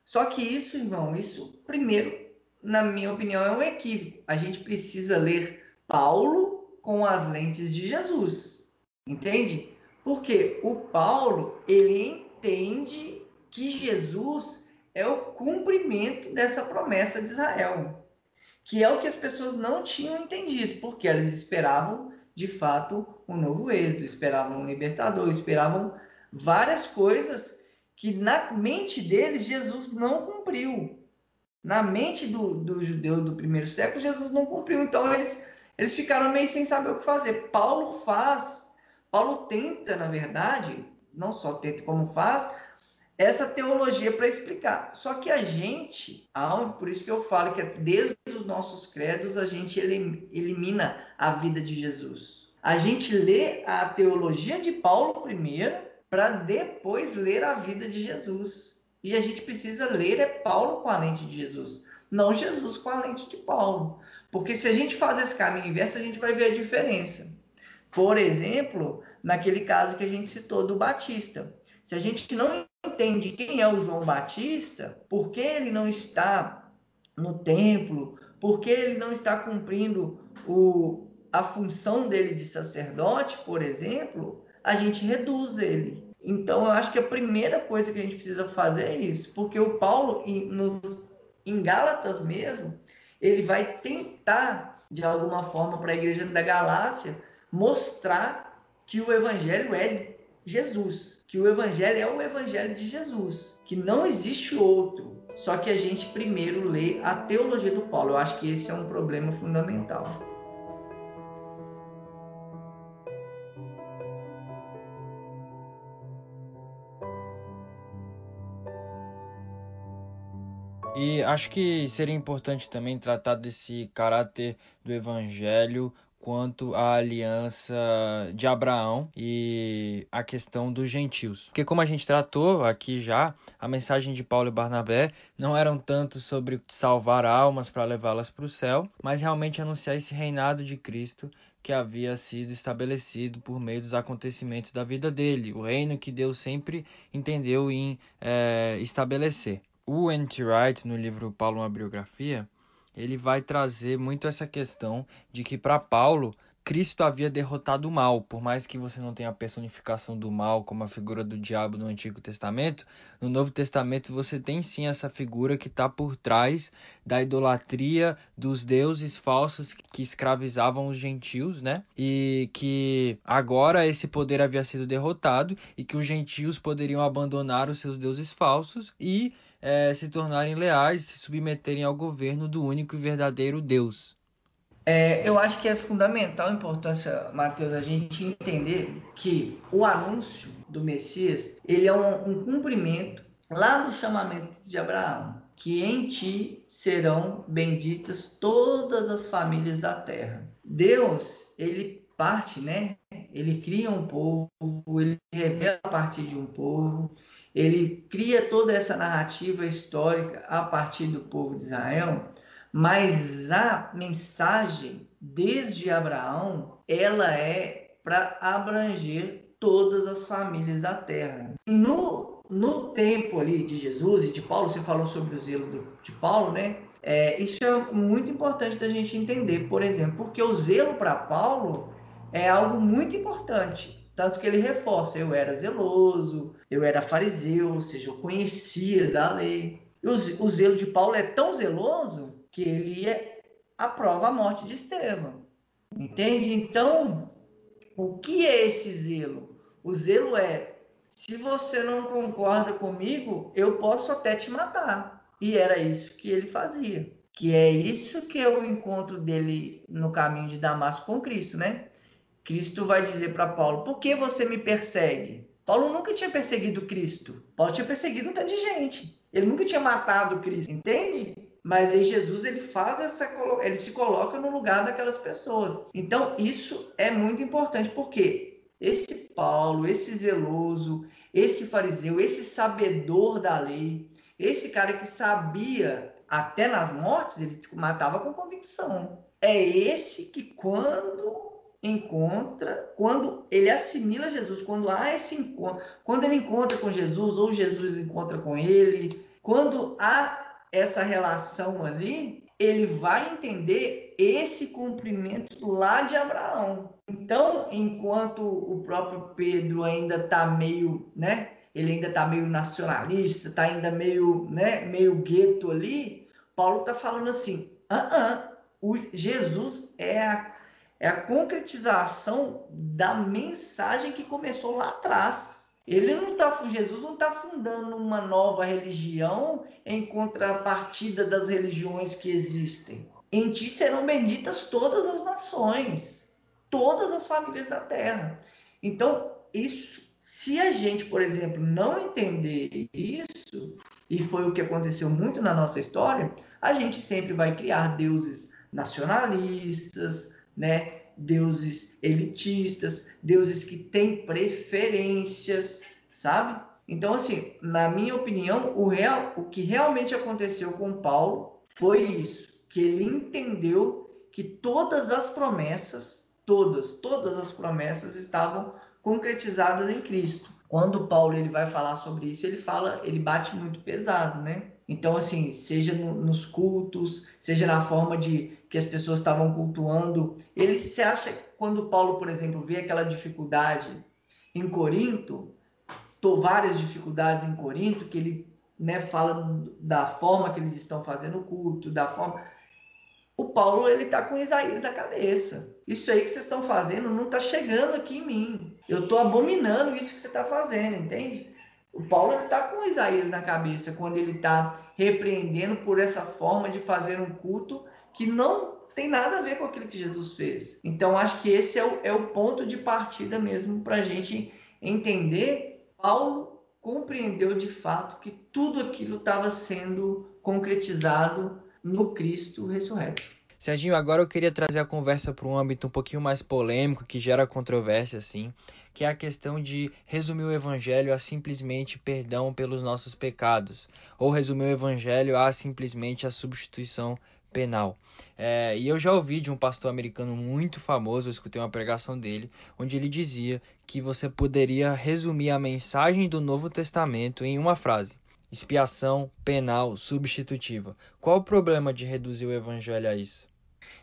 Só que isso, irmão, isso primeiro, na minha opinião, é um equívoco. A gente precisa ler Paulo com as lentes de Jesus, entende? Porque o Paulo, ele entende que Jesus é o cumprimento dessa promessa de Israel, que é o que as pessoas não tinham entendido, porque elas esperavam de fato um novo êxodo, esperavam um libertador, esperavam várias coisas que na mente deles Jesus não cumpriu. Na mente do, do judeu do primeiro século, Jesus não cumpriu. Então eles, eles ficaram meio sem saber o que fazer. Paulo faz, Paulo tenta, na verdade, não só tenta como faz, essa teologia para explicar. Só que a gente, por isso que eu falo que desde os nossos credos a gente elimina a vida de Jesus. a gente lê a teologia de Paulo primeiro, para depois ler a vida de Jesus. E a gente precisa ler é Paulo com a lente de Jesus, não Jesus com a lente de Paulo. Porque se a gente faz esse caminho inverso, a gente vai ver a diferença. Por exemplo, naquele caso que a gente citou do Batista. Se a gente não entende quem é o João Batista, por que ele não está no templo, por que ele não está cumprindo o, a função dele de sacerdote, por exemplo, a gente reduz ele. Então, eu acho que a primeira coisa que a gente precisa fazer é isso, porque o Paulo, em, nos, em Gálatas mesmo, ele vai tentar, de alguma forma, para a igreja da Galácia, mostrar que o evangelho é Jesus, que o evangelho é o evangelho de Jesus, que não existe outro. Só que a gente primeiro lê a teologia do Paulo. Eu acho que esse é um problema fundamental. E acho que seria importante também tratar desse caráter do evangelho quanto à aliança de Abraão e a questão dos gentios. Porque como a gente tratou aqui já, a mensagem de Paulo e Barnabé não eram tanto sobre salvar almas para levá-las para o céu, mas realmente anunciar esse reinado de Cristo que havia sido estabelecido por meio dos acontecimentos da vida dele, o reino que Deus sempre entendeu em é, estabelecer. O N.T. Wright, no livro Paulo, uma biografia, ele vai trazer muito essa questão de que para Paulo Cristo havia derrotado o mal, por mais que você não tenha a personificação do mal como a figura do diabo no Antigo Testamento, no Novo Testamento você tem sim essa figura que está por trás da idolatria dos deuses falsos que escravizavam os gentios, né? E que agora esse poder havia sido derrotado e que os gentios poderiam abandonar os seus deuses falsos e é, se tornarem leais, se submeterem ao governo do único e verdadeiro Deus. É, eu acho que é fundamental a importância, Mateus, a gente entender que o anúncio do Messias ele é um, um cumprimento lá do chamamento de Abraão, que em ti serão benditas todas as famílias da terra. Deus, ele parte, né? Ele cria um povo, ele revela a partir de um povo, ele cria toda essa narrativa histórica a partir do povo de Israel, mas a mensagem desde Abraão, ela é para abranger todas as famílias da terra. No, no tempo ali de Jesus e de Paulo, você falou sobre o zelo do, de Paulo, né? É, isso é muito importante da gente entender, por exemplo, porque o zelo para Paulo é algo muito importante. Tanto que ele reforça: eu era zeloso, eu era fariseu, ou seja, eu conhecia da lei. O, o zelo de Paulo é tão zeloso que ele aprova a morte de Estevão. Entende? Então, o que é esse zelo? O zelo é: se você não concorda comigo, eu posso até te matar. E era isso que ele fazia. Que é isso que é o encontro dele no caminho de Damasco com Cristo, né? Cristo vai dizer para Paulo: Por que você me persegue? Paulo nunca tinha perseguido Cristo. Paulo tinha perseguido um tanto de gente. Ele nunca tinha matado Cristo, entende? Mas aí Jesus ele faz essa, ele se coloca no lugar daquelas pessoas. Então isso é muito importante porque esse Paulo, esse zeloso, esse fariseu, esse sabedor da lei, esse cara que sabia até nas mortes, ele matava com convicção. É esse que quando encontra, quando ele assimila Jesus, quando há esse encontro, quando ele encontra com Jesus ou Jesus encontra com ele, quando há essa relação ali, ele vai entender esse cumprimento lá de Abraão. Então, enquanto o próprio Pedro ainda está meio, né? Ele ainda está meio nacionalista, está ainda meio, né? Meio gueto ali. Paulo está falando assim: ah, uh o Jesus é a é a concretização da mensagem que começou lá atrás. Ele não tá, Jesus não está fundando uma nova religião em contrapartida das religiões que existem. Em ti serão benditas todas as nações, todas as famílias da terra. Então, isso, se a gente, por exemplo, não entender isso, e foi o que aconteceu muito na nossa história, a gente sempre vai criar deuses nacionalistas, né? deuses elitistas, deuses que têm preferências, sabe? Então, assim, na minha opinião, o, real, o que realmente aconteceu com Paulo foi isso, que ele entendeu que todas as promessas, todas, todas as promessas estavam concretizadas em Cristo. Quando Paulo ele vai falar sobre isso, ele fala, ele bate muito pesado, né? Então, assim, seja no, nos cultos, seja na forma de que as pessoas estavam cultuando, ele se acha, quando Paulo, por exemplo, vê aquela dificuldade em Corinto, tô várias dificuldades em Corinto, que ele né, fala da forma que eles estão fazendo o culto, da forma. O Paulo ele tá com Isaías na cabeça. Isso aí que vocês estão fazendo não está chegando aqui em mim. Eu estou abominando isso que você está fazendo, entende? O Paulo está com Isaías na cabeça quando ele está repreendendo por essa forma de fazer um culto que não tem nada a ver com aquilo que Jesus fez. Então acho que esse é o, é o ponto de partida mesmo para a gente entender. Paulo compreendeu de fato que tudo aquilo estava sendo concretizado no Cristo ressurreto. Serginho, agora eu queria trazer a conversa para um âmbito um pouquinho mais polêmico, que gera controvérsia, assim, que é a questão de resumir o evangelho a simplesmente perdão pelos nossos pecados, ou resumir o evangelho a simplesmente a substituição penal. É, e eu já ouvi de um pastor americano muito famoso, eu escutei uma pregação dele, onde ele dizia que você poderia resumir a mensagem do Novo Testamento em uma frase: expiação penal substitutiva. Qual o problema de reduzir o evangelho a isso?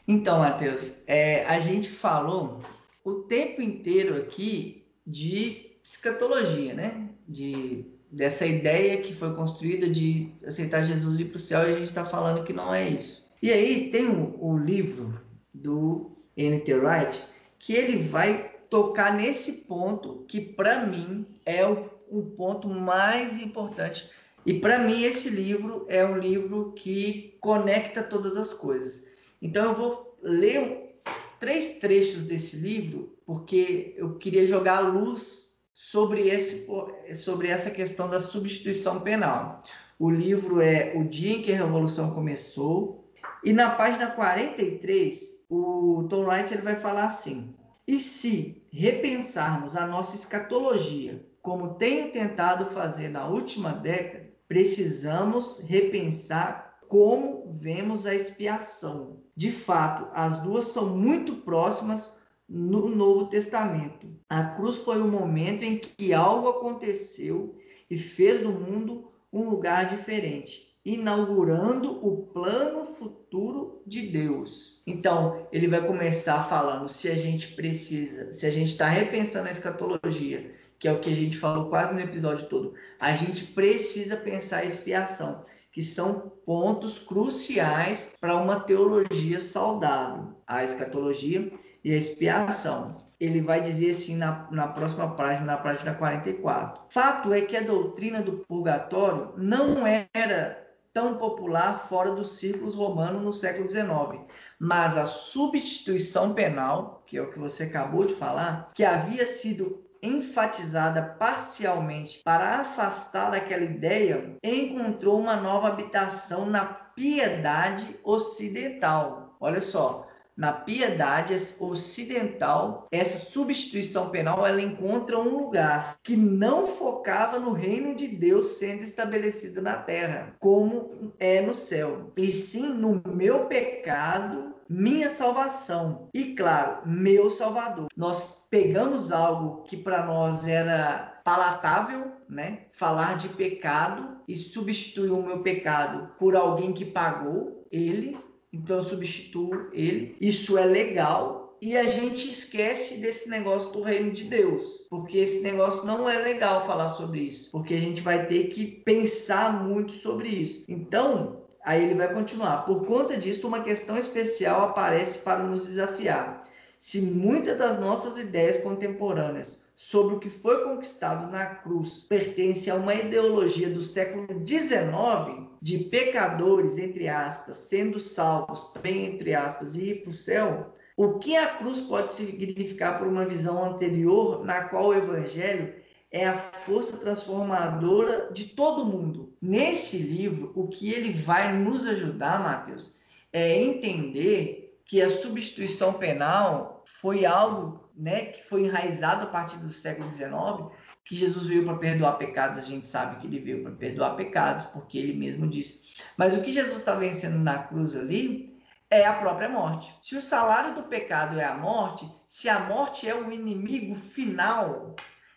Então, Matheus, é, a gente falou o tempo inteiro aqui de escatologia, né? De, dessa ideia que foi construída de aceitar Jesus e ir para o céu e a gente está falando que não é isso. E aí tem o, livro do N.T. Wright que ele vai tocar nesse ponto que para mim é o, o ponto mais importante. E para mim esse livro é um livro que conecta todas as coisas. Então eu vou ler três trechos desse livro, porque eu queria jogar luz sobre, esse, sobre essa questão da substituição penal. O livro é O Dia em que a Revolução Começou, e na página 43, o Tom Wright ele vai falar assim: E se repensarmos a nossa escatologia, como tenho tentado fazer na última década, precisamos repensar como vemos a expiação. De fato, as duas são muito próximas no Novo Testamento. A cruz foi o momento em que algo aconteceu e fez do mundo um lugar diferente, inaugurando o plano futuro de Deus. Então, ele vai começar falando se a gente precisa, se a gente está repensando a escatologia, que é o que a gente falou quase no episódio todo, a gente precisa pensar a expiação que são pontos cruciais para uma teologia saudável, a escatologia e a expiação. Ele vai dizer assim na, na próxima página, na página 44. Fato é que a doutrina do purgatório não era tão popular fora dos círculos romanos no século XIX, mas a substituição penal, que é o que você acabou de falar, que havia sido enfatizada parcialmente para afastar daquela ideia, encontrou uma nova habitação na piedade ocidental. Olha só, na piedade ocidental, essa substituição penal ela encontra um lugar que não focava no reino de Deus sendo estabelecido na terra, como é no céu, e sim no meu pecado minha salvação e, claro, meu Salvador. Nós pegamos algo que para nós era palatável, né? Falar de pecado e substituir o meu pecado por alguém que pagou ele, então eu substituo ele. Isso é legal, e a gente esquece desse negócio do reino de Deus, porque esse negócio não é legal falar sobre isso, porque a gente vai ter que pensar muito sobre isso. Então, Aí ele vai continuar. Por conta disso, uma questão especial aparece para nos desafiar. Se muitas das nossas ideias contemporâneas sobre o que foi conquistado na cruz pertence a uma ideologia do século XIX de pecadores, entre aspas, sendo salvos, também entre aspas, e ir para o céu, o que a cruz pode significar por uma visão anterior na qual o evangelho é a força transformadora de todo mundo. Neste livro, o que ele vai nos ajudar, Mateus, é entender que a substituição penal foi algo né, que foi enraizado a partir do século XIX, que Jesus veio para perdoar pecados, a gente sabe que ele veio para perdoar pecados, porque ele mesmo disse. Mas o que Jesus está vencendo na cruz ali é a própria morte. Se o salário do pecado é a morte, se a morte é o inimigo final,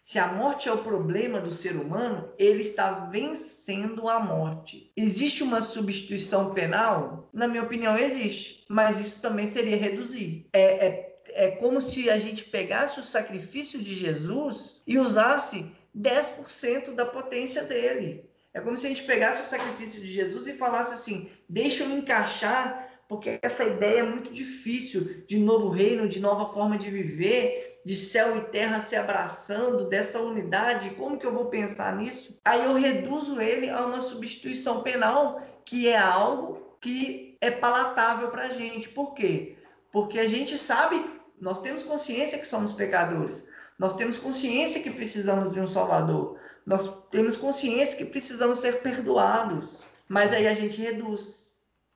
se a morte é o problema do ser humano, ele está vencendo a morte. Existe uma substituição penal? Na minha opinião, existe. Mas isso também seria reduzir. É, é, é como se a gente pegasse o sacrifício de Jesus e usasse 10% da potência dele. É como se a gente pegasse o sacrifício de Jesus e falasse assim: deixa eu encaixar porque essa ideia é muito difícil de novo reino, de nova forma de viver, de céu e terra se abraçando, dessa unidade. Como que eu vou pensar nisso? Aí eu reduzo ele a uma substituição penal, que é algo que é palatável para a gente. Por quê? Porque a gente sabe, nós temos consciência que somos pecadores. Nós temos consciência que precisamos de um Salvador. Nós temos consciência que precisamos ser perdoados. Mas aí a gente reduz.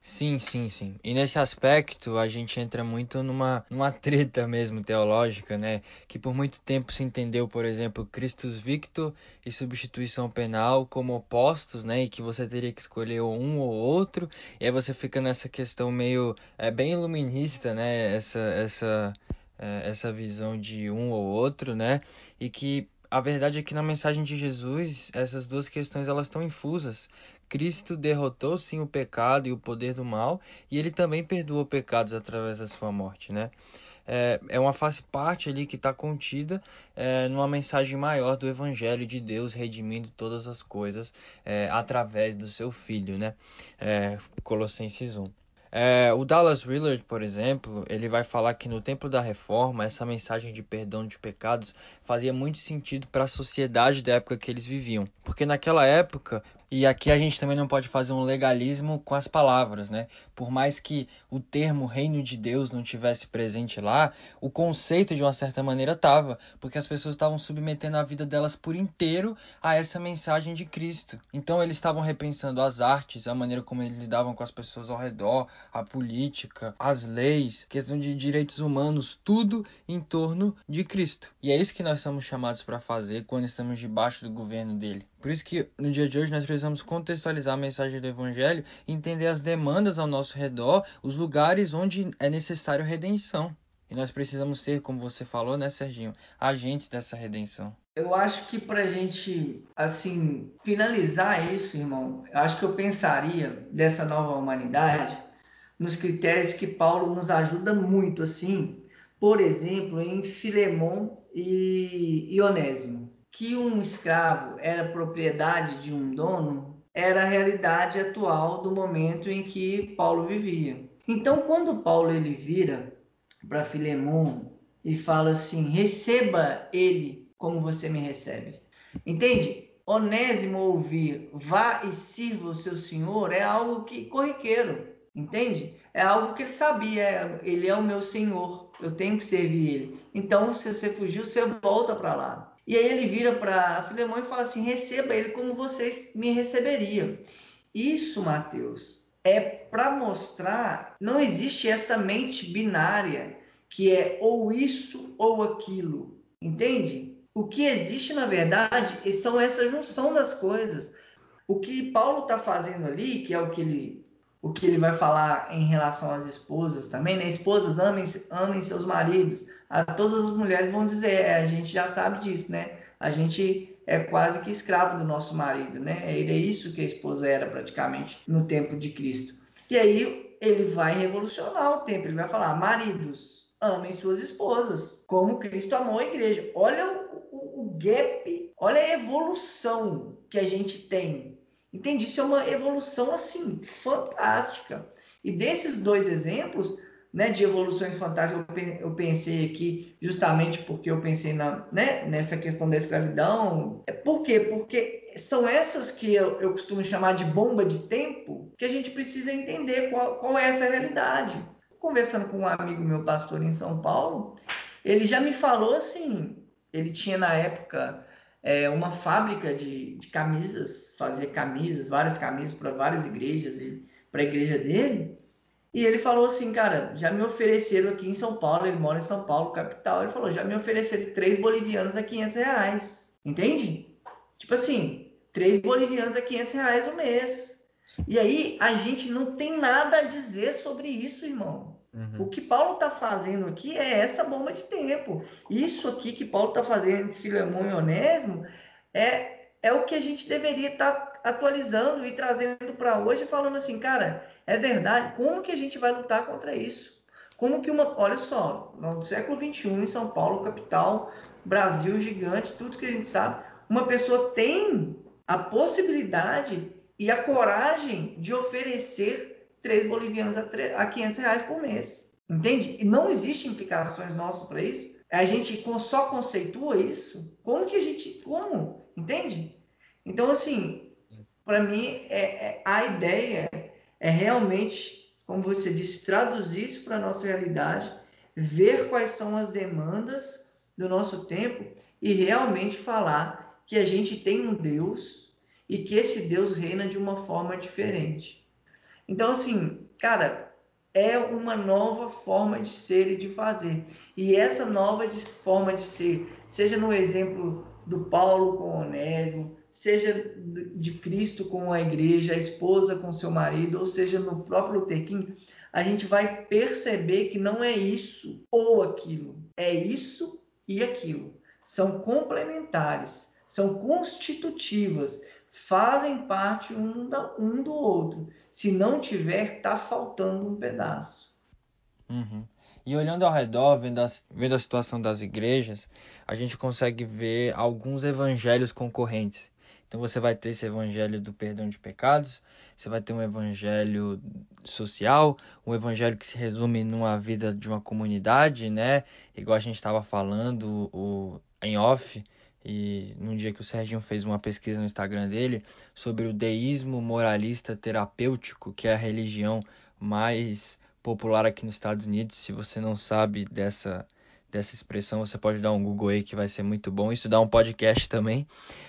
Sim, sim, sim. E nesse aspecto a gente entra muito numa, numa treta mesmo teológica, né? Que por muito tempo se entendeu, por exemplo, Christus Victor e substituição penal como opostos, né? E que você teria que escolher um ou outro. E aí você fica nessa questão meio é bem iluminista, né? Essa essa é, essa visão de um ou outro, né? E que a verdade é que na mensagem de Jesus, essas duas questões elas estão infusas. Cristo derrotou sim o pecado e o poder do mal, e ele também perdoou pecados através da sua morte, né? É, é uma face parte ali que está contida é, numa mensagem maior do Evangelho de Deus redimindo todas as coisas é, através do seu Filho, né? É, Colossenses 1. É, o Dallas Willard, por exemplo, ele vai falar que no tempo da reforma, essa mensagem de perdão de pecados fazia muito sentido para a sociedade da época que eles viviam. Porque naquela época, e aqui a gente também não pode fazer um legalismo com as palavras, né? Por mais que o termo reino de Deus não tivesse presente lá, o conceito de uma certa maneira estava, porque as pessoas estavam submetendo a vida delas por inteiro a essa mensagem de Cristo. Então eles estavam repensando as artes, a maneira como eles lidavam com as pessoas ao redor, a política, as leis, questão de direitos humanos, tudo em torno de Cristo. E é isso que nós somos chamados para fazer quando estamos debaixo do governo dele. Por isso que no dia de hoje nós precisamos contextualizar a mensagem do Evangelho, entender as demandas ao nosso redor, os lugares onde é necessário redenção. E nós precisamos ser, como você falou, né, Serginho, agentes dessa redenção. Eu acho que para a gente, assim, finalizar isso, irmão, eu acho que eu pensaria dessa nova humanidade nos critérios que Paulo nos ajuda muito, assim, por exemplo, em Filemon e Onésimo que um escravo era propriedade de um dono era a realidade atual do momento em que Paulo vivia. Então, quando Paulo ele vira para Filemon e fala assim: receba ele como você me recebe. Entende? Onésimo ouvir, vá e sirva o seu senhor, é algo que corriqueiro, entende? É algo que ele sabia, ele é o meu senhor, eu tenho que servir ele. Então, se você fugiu, você volta para lá. E aí ele vira para Filemão e fala assim: receba ele como vocês me receberiam. Isso, Mateus, é para mostrar não existe essa mente binária que é ou isso ou aquilo, entende? O que existe na verdade são essa junção das coisas. O que Paulo está fazendo ali, que é o que ele o que ele vai falar em relação às esposas também, né? Esposas, amem, amem seus maridos. A todas as mulheres vão dizer, é, a gente já sabe disso, né? A gente é quase que escravo do nosso marido, né? Ele é isso que a esposa era praticamente no tempo de Cristo. E aí ele vai revolucionar o tempo, ele vai falar, maridos, amem suas esposas, como Cristo amou a igreja. Olha o, o, o gap, olha a evolução que a gente tem Entende? Isso é uma evolução assim fantástica. E desses dois exemplos, né, de evoluções fantásticas, eu pensei aqui justamente porque eu pensei na, né, nessa questão da escravidão. É por quê? Porque são essas que eu, eu costumo chamar de bomba de tempo que a gente precisa entender qual, qual é essa realidade. Conversando com um amigo meu, pastor em São Paulo, ele já me falou assim, ele tinha na época é, uma fábrica de, de camisas, fazia camisas, várias camisas para várias igrejas e para a igreja dele. E ele falou assim, cara, já me ofereceram aqui em São Paulo, ele mora em São Paulo, capital, ele falou, já me ofereceram três bolivianos a 500 reais, entende? Tipo assim, três bolivianos a 500 reais o mês. E aí a gente não tem nada a dizer sobre isso, irmão. Uhum. O que Paulo está fazendo aqui é essa bomba de tempo. Isso aqui que Paulo está fazendo entre Filemão e Onésimo é, é o que a gente deveria estar tá atualizando e trazendo para hoje, falando assim, cara, é verdade, como que a gente vai lutar contra isso? Como que uma, olha só, no século XXI, em São Paulo, capital, Brasil gigante, tudo que a gente sabe, uma pessoa tem a possibilidade e a coragem de oferecer três bolivianos a, 3, a 500 reais por mês. Entende? E não existem implicações nossas para isso. A gente só conceitua isso. Como que a gente. Como? Entende? Então, assim, para mim, é, é, a ideia é realmente, como você disse, traduzir isso para a nossa realidade, ver quais são as demandas do nosso tempo e realmente falar que a gente tem um Deus e que esse Deus reina de uma forma diferente. Então, assim, cara, é uma nova forma de ser e de fazer. E essa nova forma de ser, seja no exemplo do Paulo com Onésimo, seja de Cristo com a igreja, a esposa com seu marido, ou seja no próprio Luther a gente vai perceber que não é isso ou aquilo, é isso e aquilo. São complementares, são constitutivas, fazem parte um, da, um do outro. Se não tiver, tá faltando um pedaço. Uhum. E olhando ao redor, vendo, as, vendo a situação das igrejas, a gente consegue ver alguns evangelhos concorrentes. Então você vai ter esse evangelho do perdão de pecados, você vai ter um evangelho social, um evangelho que se resume numa vida de uma comunidade, né? Igual a gente estava falando o, em off, e num dia que o Serginho fez uma pesquisa no Instagram dele sobre o deísmo moralista terapêutico, que é a religião mais popular aqui nos Estados Unidos. Se você não sabe dessa dessa expressão, você pode dar um Google aí que vai ser muito bom. Isso dá um podcast também.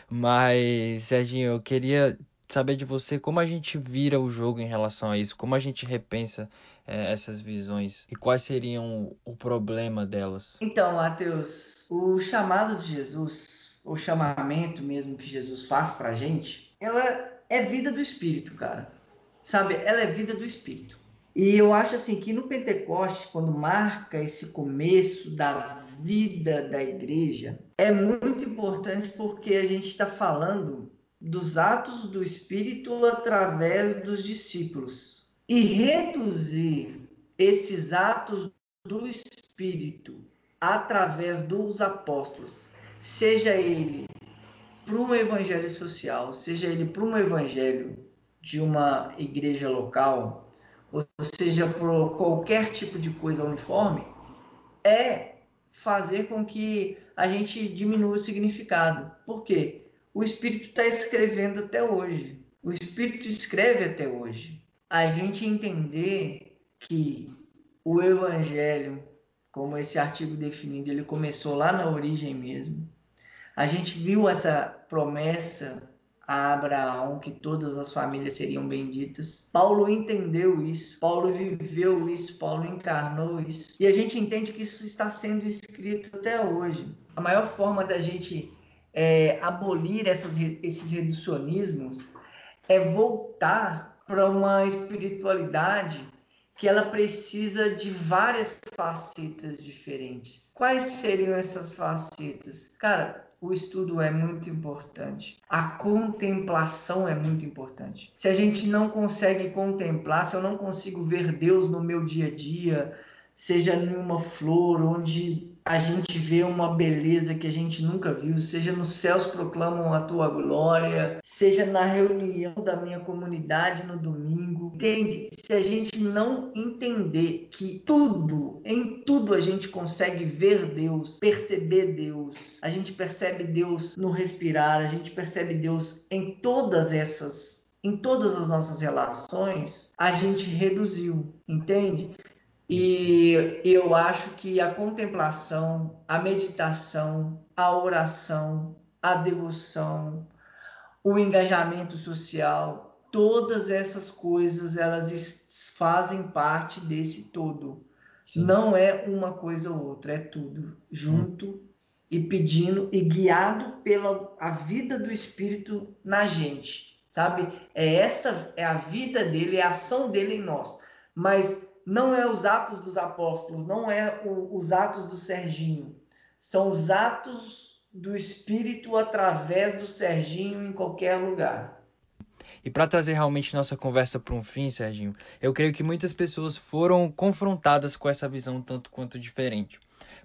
Mas, Serginho, eu queria saber de você como a gente vira o jogo em relação a isso, como a gente repensa é, essas visões e quais seriam o problema delas. Então, Matheus, o chamado de Jesus o chamamento mesmo que Jesus faz para a gente, ela é vida do Espírito, cara. Sabe? Ela é vida do Espírito. E eu acho assim que no Pentecoste, quando marca esse começo da vida da igreja, é muito importante porque a gente está falando dos atos do Espírito através dos discípulos. E reduzir esses atos do Espírito através dos apóstolos seja ele para um evangelho social, seja ele para um evangelho de uma igreja local, ou seja por qualquer tipo de coisa uniforme, é fazer com que a gente diminua o significado. Por quê? O Espírito está escrevendo até hoje. O Espírito escreve até hoje. A gente entender que o Evangelho, como esse artigo definido, ele começou lá na origem mesmo. A gente viu essa promessa a Abraão que todas as famílias seriam benditas. Paulo entendeu isso, Paulo viveu isso, Paulo encarnou isso. E a gente entende que isso está sendo escrito até hoje. A maior forma da gente é, abolir essas, esses reducionismos é voltar para uma espiritualidade que ela precisa de várias facetas diferentes. Quais seriam essas facetas? Cara, o estudo é muito importante. A contemplação é muito importante. Se a gente não consegue contemplar, se eu não consigo ver Deus no meu dia a dia, seja numa flor, onde a gente vê uma beleza que a gente nunca viu, seja nos céus proclamam a tua glória, seja na reunião da minha comunidade no domingo. Entende? Se a gente não entender que tudo, em tudo a gente consegue ver Deus, perceber Deus, a gente percebe Deus no respirar, a gente percebe Deus em todas essas em todas as nossas relações, a gente reduziu, entende? E eu acho que a contemplação, a meditação, a oração, a devoção, o engajamento social, todas essas coisas elas fazem parte desse todo. Sim. Não é uma coisa ou outra, é tudo junto hum. e pedindo e guiado pela a vida do Espírito na gente, sabe? É essa é a vida dele, é a ação dele em nós. Mas não é os atos dos apóstolos, não é o, os atos do Serginho, são os atos do Espírito através do Serginho em qualquer lugar. E para trazer realmente nossa conversa para um fim, Serginho, eu creio que muitas pessoas foram confrontadas com essa visão tanto quanto diferente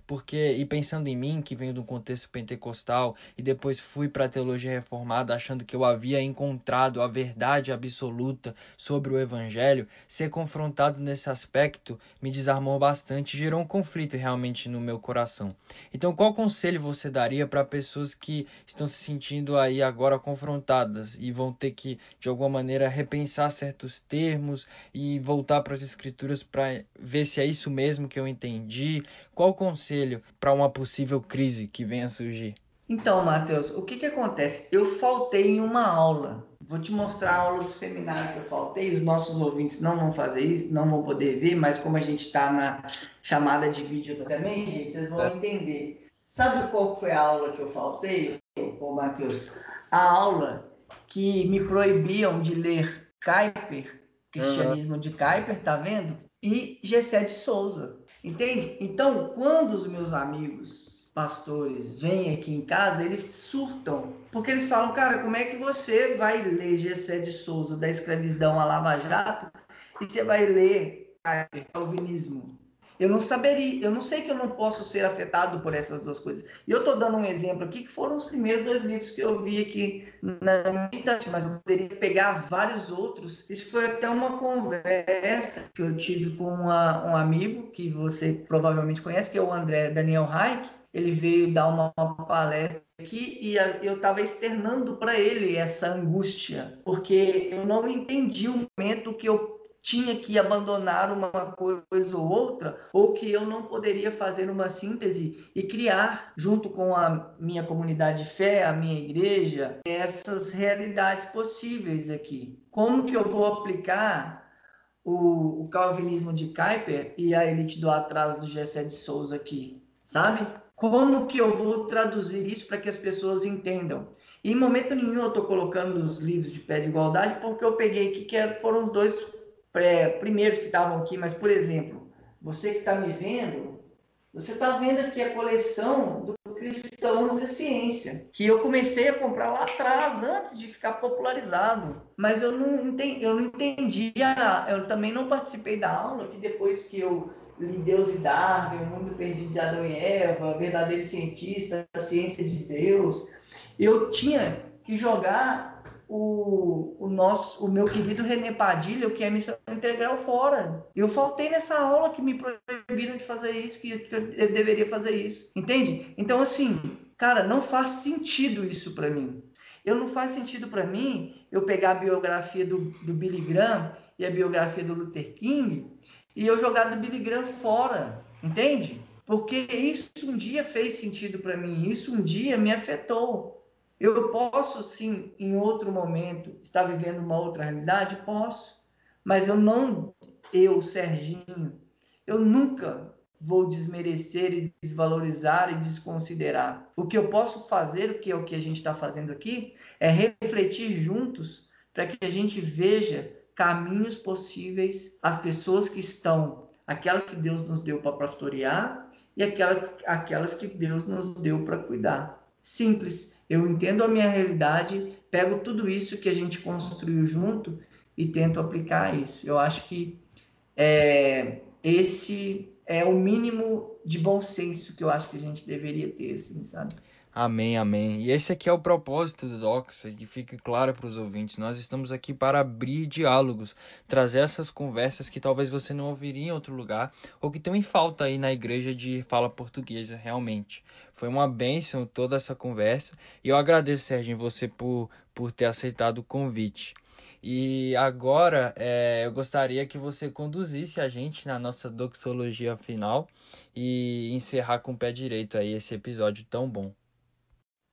porque e pensando em mim que venho de um contexto pentecostal e depois fui para a teologia reformada achando que eu havia encontrado a verdade absoluta sobre o evangelho, ser confrontado nesse aspecto me desarmou bastante, gerou um conflito realmente no meu coração. Então, qual conselho você daria para pessoas que estão se sentindo aí agora confrontadas e vão ter que de alguma maneira repensar certos termos e voltar para as escrituras para ver se é isso mesmo que eu entendi? Qual conselho conselho para uma possível crise que venha a surgir? Então, Matheus, o que, que acontece? Eu faltei em uma aula. Vou te mostrar a aula do seminário que eu faltei. Os nossos ouvintes não vão fazer isso, não vão poder ver, mas como a gente está na chamada de vídeo também, gente, vocês vão é. entender. Sabe qual foi a aula que eu faltei, ô Matheus? A aula que me proibiam de ler Kuyper, Cristianismo uhum. de Kuyper, tá vendo? E Gessé de Souza. Entende? Então, quando os meus amigos pastores vêm aqui em casa, eles surtam. Porque eles falam, cara, como é que você vai ler Gessé de Souza da escravidão a Lava Jato e você vai ler Calvinismo? Eu não saberia, eu não sei que eu não posso ser afetado por essas duas coisas. E eu estou dando um exemplo aqui que foram os primeiros dois livros que eu vi aqui na minha estante, mas eu poderia pegar vários outros. Isso foi até uma conversa que eu tive com uma, um amigo que você provavelmente conhece, que é o André Daniel Reich. Ele veio dar uma, uma palestra aqui e eu estava externando para ele essa angústia, porque eu não entendi o momento que eu tinha que abandonar uma coisa ou outra, ou que eu não poderia fazer uma síntese e criar, junto com a minha comunidade de fé, a minha igreja, essas realidades possíveis aqui. Como que eu vou aplicar o, o calvinismo de Kuyper e a elite do atraso do Gessé de Souza aqui, sabe? Como que eu vou traduzir isso para que as pessoas entendam? E em momento nenhum eu estou colocando os livros de pé de igualdade, porque eu peguei aqui que foram os dois primeiros que estavam aqui, mas, por exemplo, você que está me vendo, você está vendo aqui a coleção do Cristãos e Ciência, que eu comecei a comprar lá atrás, antes de ficar popularizado. Mas eu não entendi, eu não eu também não participei da aula, que depois que eu li Deus e Darwin, O Mundo Perdido de Adão e Eva, Verdadeiro Cientista, A Ciência de Deus, eu tinha que jogar o, o, nosso, o meu querido René Padilha, o que é missão integral, fora. Eu faltei nessa aula que me proibiram de fazer isso, que, eu deveria fazer isso. Entende? Então, assim, cara, não faz sentido isso para mim. Eu não faz sentido para mim eu pegar a biografia do, do Billy Graham e a biografia do Luther King e eu jogar do Billy Graham fora, entende? Porque isso um dia fez sentido para mim, isso um dia me afetou. Eu posso sim, em outro momento, estar vivendo uma outra realidade? Posso. Mas eu não, eu, Serginho, eu nunca vou desmerecer e desvalorizar e desconsiderar. O que eu posso fazer, o que é o que a gente está fazendo aqui, é refletir juntos para que a gente veja caminhos possíveis às pessoas que estão, aquelas que Deus nos deu para pastorear e aquelas, aquelas que Deus nos deu para cuidar. Simples eu entendo a minha realidade, pego tudo isso que a gente construiu junto e tento aplicar isso. Eu acho que é, esse é o mínimo de bom senso que eu acho que a gente deveria ter, assim, sabe? Amém, amém. E esse aqui é o propósito do Doxa, que fique claro para os ouvintes. Nós estamos aqui para abrir diálogos, trazer essas conversas que talvez você não ouviria em outro lugar, ou que estão em falta aí na igreja de fala portuguesa, realmente. Foi uma bênção toda essa conversa, e eu agradeço, Serginho, você por, por ter aceitado o convite. E agora é, eu gostaria que você conduzisse a gente na nossa doxologia final e encerrar com o pé direito aí esse episódio tão bom.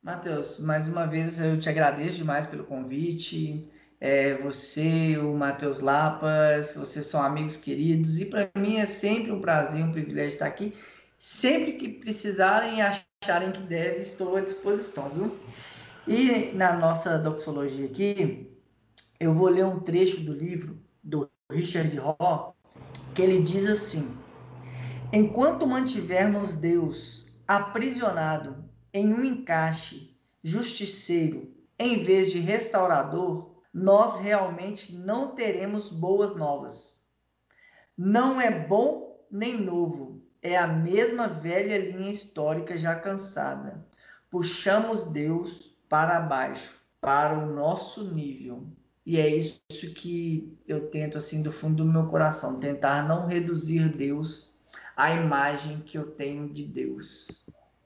Matheus, mais uma vez eu te agradeço demais pelo convite. é, você, o Matheus Lapas, vocês são amigos queridos e para mim é sempre um prazer, um privilégio estar aqui. Sempre que precisarem e acharem que deve, estou à disposição, viu? E na nossa doxologia aqui, eu vou ler um trecho do livro do Richard Rohr, que ele diz assim: Enquanto mantivermos Deus aprisionado em um encaixe justiceiro em vez de restaurador, nós realmente não teremos boas novas. Não é bom nem novo, é a mesma velha linha histórica já cansada. Puxamos Deus para baixo, para o nosso nível. E é isso que eu tento, assim, do fundo do meu coração, tentar não reduzir Deus à imagem que eu tenho de Deus.